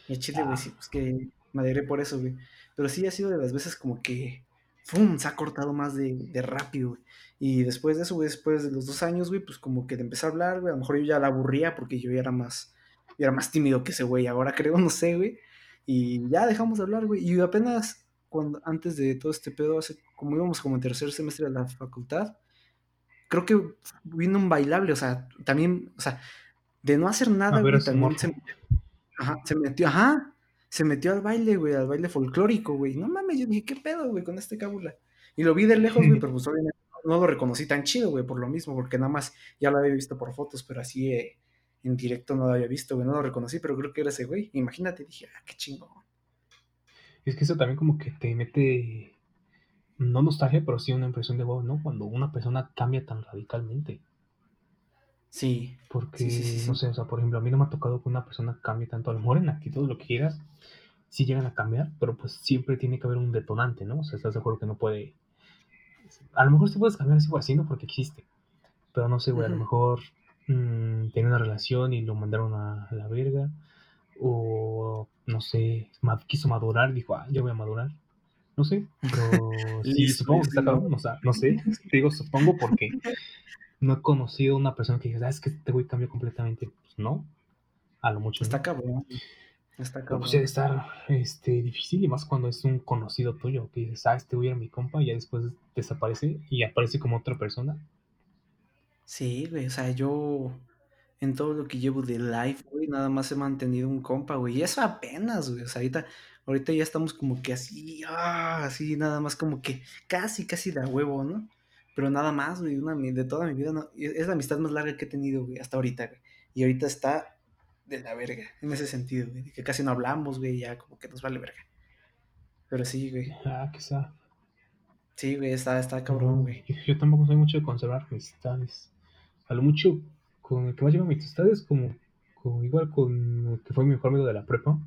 Y el chile, güey, Ah. sí, pues que me alegré por eso, güey. Pero sí ha sido de las veces como que, ¡fum! Se ha cortado más de, de rápido, güey. Y después de eso, güey, después de los dos años, güey, pues como que le empecé a hablar, güey. A lo mejor yo ya la aburría porque yo ya era más, yo era más tímido que ese güey. Ahora creo, no sé, güey. Y ya dejamos de hablar, güey. Y apenas cuando, antes de todo este pedo, hace, como íbamos como en tercer semestre de la facultad, creo que vino un bailable, o sea, también, o sea, de no hacer nada, ver güey, también se, ajá, se metió, ajá, se metió al baile, güey, al baile folclórico, güey. No mames, yo dije, ¿qué pedo, güey, con este cabula? Y lo vi de lejos, güey, pero pues obviamente no lo reconocí tan chido, güey, por lo mismo, porque nada más ya lo había visto por fotos, pero así eh, en directo no lo había visto, güey, no lo reconocí, pero creo que era ese güey. Imagínate, dije, ah, qué chingón. Es que eso también como que te mete, no nostalgia, pero sí una impresión de wow, ¿no? Cuando una persona cambia tan radicalmente. Sí, Porque, Sí, sí, sí, sí. no sé, o sea, por ejemplo, a mí no me ha tocado que una persona cambie tanto, a lo mejor en actitud, lo que quieras, sí llegan a cambiar, pero pues siempre tiene que haber un detonante, ¿no? O sea, estás de acuerdo que no puede... A lo mejor sí puedes cambiar así así, ¿no? Porque existe. Pero no sé, güey, a lo mejor mm, tenía una relación y lo mandaron a la verga. O, no sé, quiso madurar, dijo, ah, yo voy a madurar. No sé, pero sí, supongo que está cabrón, o sea, no sé, te digo supongo porque no he conocido una persona que diga, ah, es que este güey cambió completamente. Pues no, a lo mucho. Está cabrón. Está Pero cabrón. pues debe estar este, difícil y más cuando es un conocido tuyo, que dices, ah, este güey era mi compa y ya después desaparece y aparece como otra persona. Sí, güey, o sea, yo en todo lo que llevo de live, güey, nada más he mantenido un compa, güey, y eso apenas, güey, o sea, ahorita, ahorita ya estamos como que así, ah, así, nada más como que casi, casi de a huevo, ¿no? Pero nada más, güey, una, de toda mi vida, no, es la amistad más larga que he tenido, güey, hasta ahorita, güey. Y ahorita está de la verga, en ese sentido, güey, que casi no hablamos, güey, ya como que nos vale verga. Pero sí, güey. Ah, sad. Sí, güey, está, está cabrón, güey. Yo, yo, tampoco soy mucho de conservar amistades. A lo mucho, con el que más llevo amistades, como, como igual con el que fue mi mejor amigo de la prepa.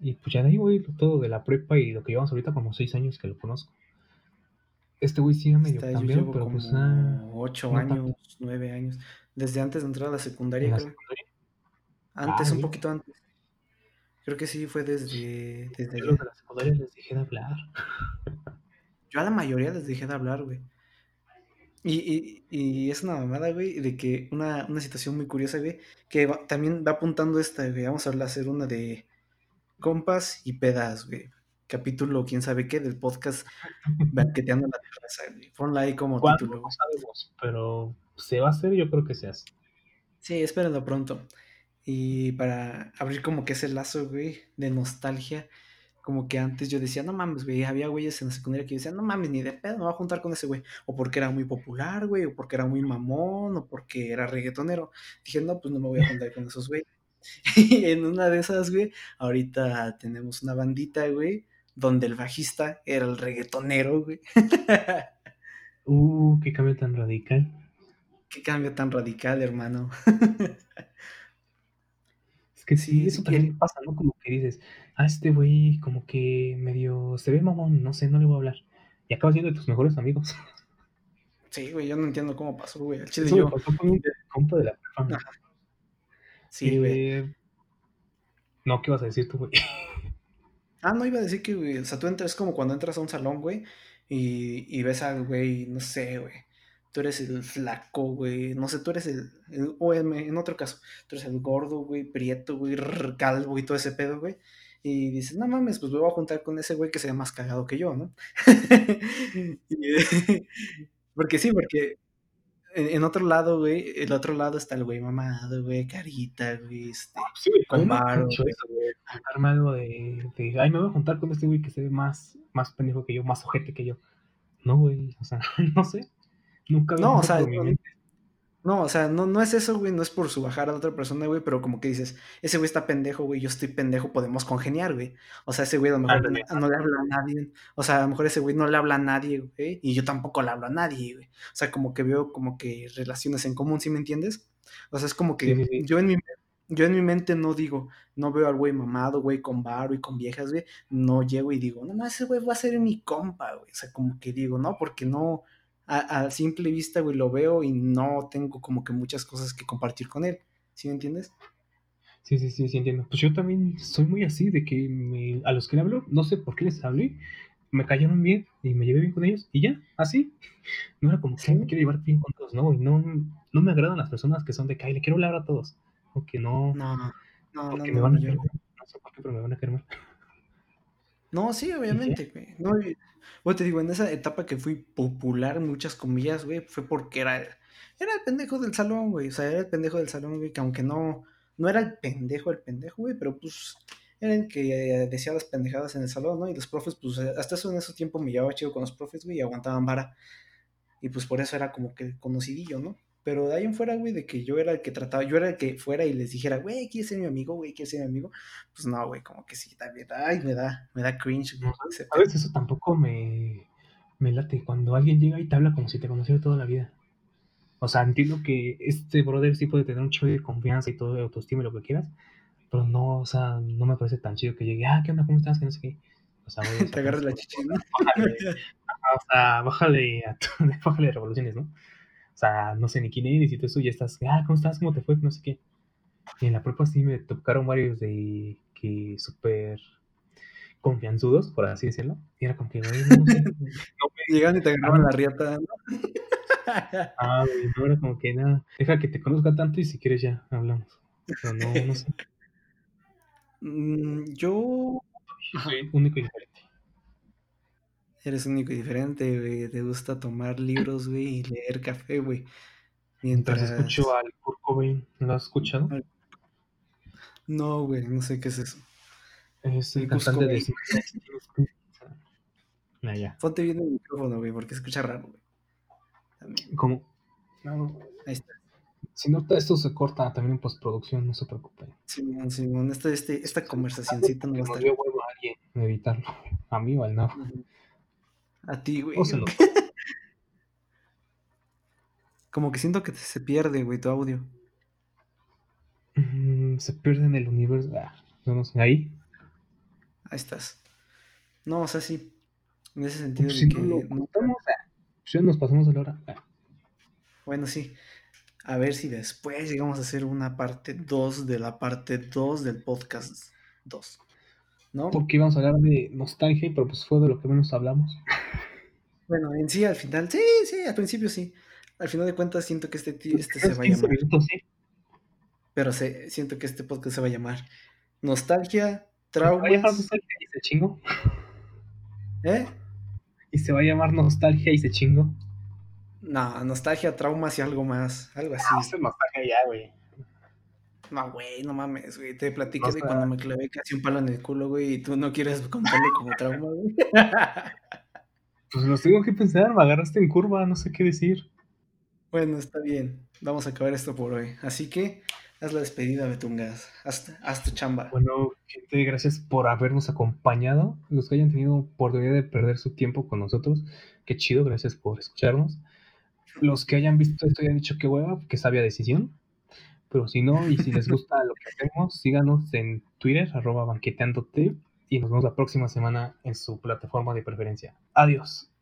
Y pues ya de ahí, güey, todo de la prepa y lo que llevamos ahorita, como seis años que lo conozco. Este güey sí medio Está, yo cambiado, llevo pero como pues ah, ocho no años, nueve años. Desde antes de entrar a la secundaria, En la creo. secundaria. Antes, Ah, un poquito antes. Creo que sí fue desde, desde Yo de la secundaria les dejé de hablar. Yo a la mayoría les dejé de hablar, güey. Y, y, y es una mamada, güey, de que una, una situación muy curiosa, güey, que va- también va apuntando esta, güey. Vamos a hablar- hacer una de compas y pedas, güey. Capítulo, quién sabe qué, del podcast Banqueteando la Terraza, güey. Ponla ahí como título, No sabemos, pero se va a hacer, yo creo que se hace. Sí, espérenlo pronto. Y para abrir como que ese lazo, güey, de nostalgia, como que antes yo decía, no mames, güey, había güeyes en la secundaria que yo decía, no mames, ni de pedo me voy a juntar con ese güey, o porque era muy popular, güey, o porque era muy mamón, o porque era reggaetonero. Dije, no, pues no me voy a juntar con esos güey. Y en una de esas, güey, ahorita tenemos una bandita, güey, donde el bajista era el reggaetonero, güey. Uh, qué cambio tan radical. Qué cambio tan radical, hermano. Es que sí, Sí, eso también pasa, ¿no? Como que dices, ah, este güey como que medio se ve mamón, no sé, no le voy a hablar. Y acabas siendo de tus mejores amigos. sí, güey, yo no entiendo cómo pasó, güey. Al chile Eso me yo, pasó con un compa de la prepa. Sí, güey. Eh, no, ¿qué vas a decir tú, güey? Ah, no, iba a decir que, güey, o sea, tú entras como cuando entras a un salón, güey, y, y ves al güey, no sé, güey, tú eres el flaco, güey, no sé, tú eres el, el OM, en otro caso, tú eres el gordo, güey, prieto, güey, calvo y todo ese pedo, güey, y dices, no mames, pues me voy a juntar con ese güey que sea más cagado que yo, ¿no? Porque sí, porque en, en otro lado, güey, el otro lado está el güey mamado, güey, carita, güey, este, Sí, güey, a mí con varo, juntarme algo de, de, ay, me voy a juntar con este güey que se ve más, más pendejo que yo, más ojete que yo. No, güey, o sea, no sé. Nunca No, o sea, mi mente. No, o sea, no, no es eso, güey, no es por subajar a la otra persona, güey, pero como que dices, ese güey está pendejo, güey, yo estoy pendejo, podemos congeniar, güey. O sea, ese güey a lo mejor no, no le habla a nadie, o sea, a lo mejor ese güey no le habla a nadie, güey, y yo tampoco le hablo a nadie, güey. O sea, como que veo como que relaciones en común, ¿sí me entiendes? O sea, es como que sí, sí. yo en mi, yo en mi mente no digo, no veo al güey mamado, güey, con varo y con viejas, güey, no llego y digo, no, no, ese güey va a ser mi compa, güey. O sea, como que digo, no, porque no, a, a simple vista, güey, lo veo y no tengo como que muchas cosas que compartir con él. ¿Sí me entiendes? Sí, sí, sí, sí, entiendo. Pues yo también soy muy así, de que me- a los que le hablo, no sé por qué les hablé, me cayeron bien y me llevé bien con ellos y ya, así. No era como que Sí. "Ay, me quiero llevar bien con todos, no, y no, no me agradan las personas que son de que "Ay, le quiero hablar a todos, o que no, No, no, no, porque no, me van a caer mal. No sé por qué, pero me van a caer mal. No, sí, obviamente, güey. No, güey, te digo, en esa etapa que fui popular, muchas comillas, güey, fue porque era, era el pendejo del salón, güey. O sea, era el pendejo del salón, güey, que aunque no, no era el pendejo, el pendejo, güey, pero pues era el que decía las pendejadas en el salón, ¿no? Y los profes, pues hasta eso en ese tiempo me llevaba chido con los profes, güey, y aguantaban vara. Y pues por eso era como que conocidillo, ¿no? Pero de ahí en fuera, güey, de que yo era el que trataba, yo era el que fuera y les dijera, güey, ¿quieres ser mi amigo, güey? ¿Quieres ser mi amigo? Pues no, güey, como que sí, también, ay, me da, me da cringe, güey, ¿sabes? pedo. Eso tampoco me, me late. Cuando alguien llega y te habla como si te conociera toda la vida. O sea, entiendo que este brother sí puede tener un chido de confianza y todo de autoestima y lo que quieras, pero no, o sea, no me parece tan chido que llegue, ah, ¿qué onda? ¿Cómo estás? Que no sé qué. O sea, güey, Te agarras la chichi, ¿no? bájale, o sea, bájale a tu, bájale revoluciones, ¿no? O sea, no sé ni quién eres y todo eso, y ya estás, ah, ¿cómo estás? ¿Cómo te fue? No sé qué. Y en la prepa sí me tocaron varios de que súper confianzudos, por así decirlo. Y era como que, güey, no, no sé. No me, Llegaban y te agarraban la riata, ¿no? ah, güey, no era como que nada. Deja que te conozca tanto y si quieres ya hablamos. Pero no, no sé. Mm, yo... Soy único y diferente. Eres único y diferente, güey. Te gusta tomar libros, güey, y leer café, güey. Mientras escucho al Kurt Cobain, ¿lo has escuchado? No, güey, no sé qué es eso. Es el cantante de. Ah, ya. Ponte bien el micrófono, güey, porque escucha raro, güey. también. ¿Cómo? No, Ahí está. si no, esto se corta también en postproducción, no se preocupe. Simón, Simón, esta, este, esta conversacioncita no va a estar. dio huevo a alguien editarlo. A mí o al. A ti, güey. Como que siento que se pierde, güey, tu audio. Mm, se pierde en el universo. Ah, no sé. Ahí. Ahí estás. No, o sea, sí. En ese sentido Pues de si que. no lo contamos, ah, pues ya nos pasamos de la hora. Ah, Bueno, sí. A ver si después llegamos a hacer una parte 2 de la parte 2 del podcast 2. ¿No? Porque íbamos a hablar de nostalgia, pero pues fue de lo que menos hablamos. Bueno, en sí, al final, sí, sí, al principio sí. Al final de cuentas siento que este, ti- este se va a 15 llamar, minutos, sí. pero se, siento que este podcast se va a llamar Nostalgia, Se va a llamar Traumas, nostalgia y se chingo. ¿eh? Y se va a llamar nostalgia y se chingo. No, Nostalgia, Traumas y algo más, algo así. Ah, es nostalgia ya, güey. No, güey, no mames, güey, te platiqué No de cuando me clavé casi un palo en el culo, güey, y tú no quieres contarlo como trauma, güey. Pues los tengo que pensar, me agarraste en curva, no sé qué decir. Bueno, está bien. Vamos a acabar esto por hoy. Así que haz la despedida, Betungas. Haz, haz tu chamba. Bueno, gente, gracias por habernos acompañado. Los que hayan tenido oportunidad de perder su tiempo con nosotros, qué chido, gracias por escucharnos. Los que hayan visto esto y han dicho que hueva, que sabia decisión. Pero si no, y si les gusta lo que hacemos, síganos en Twitter, arroba banqueteándote, y nos vemos la próxima semana en su plataforma de preferencia. Adiós.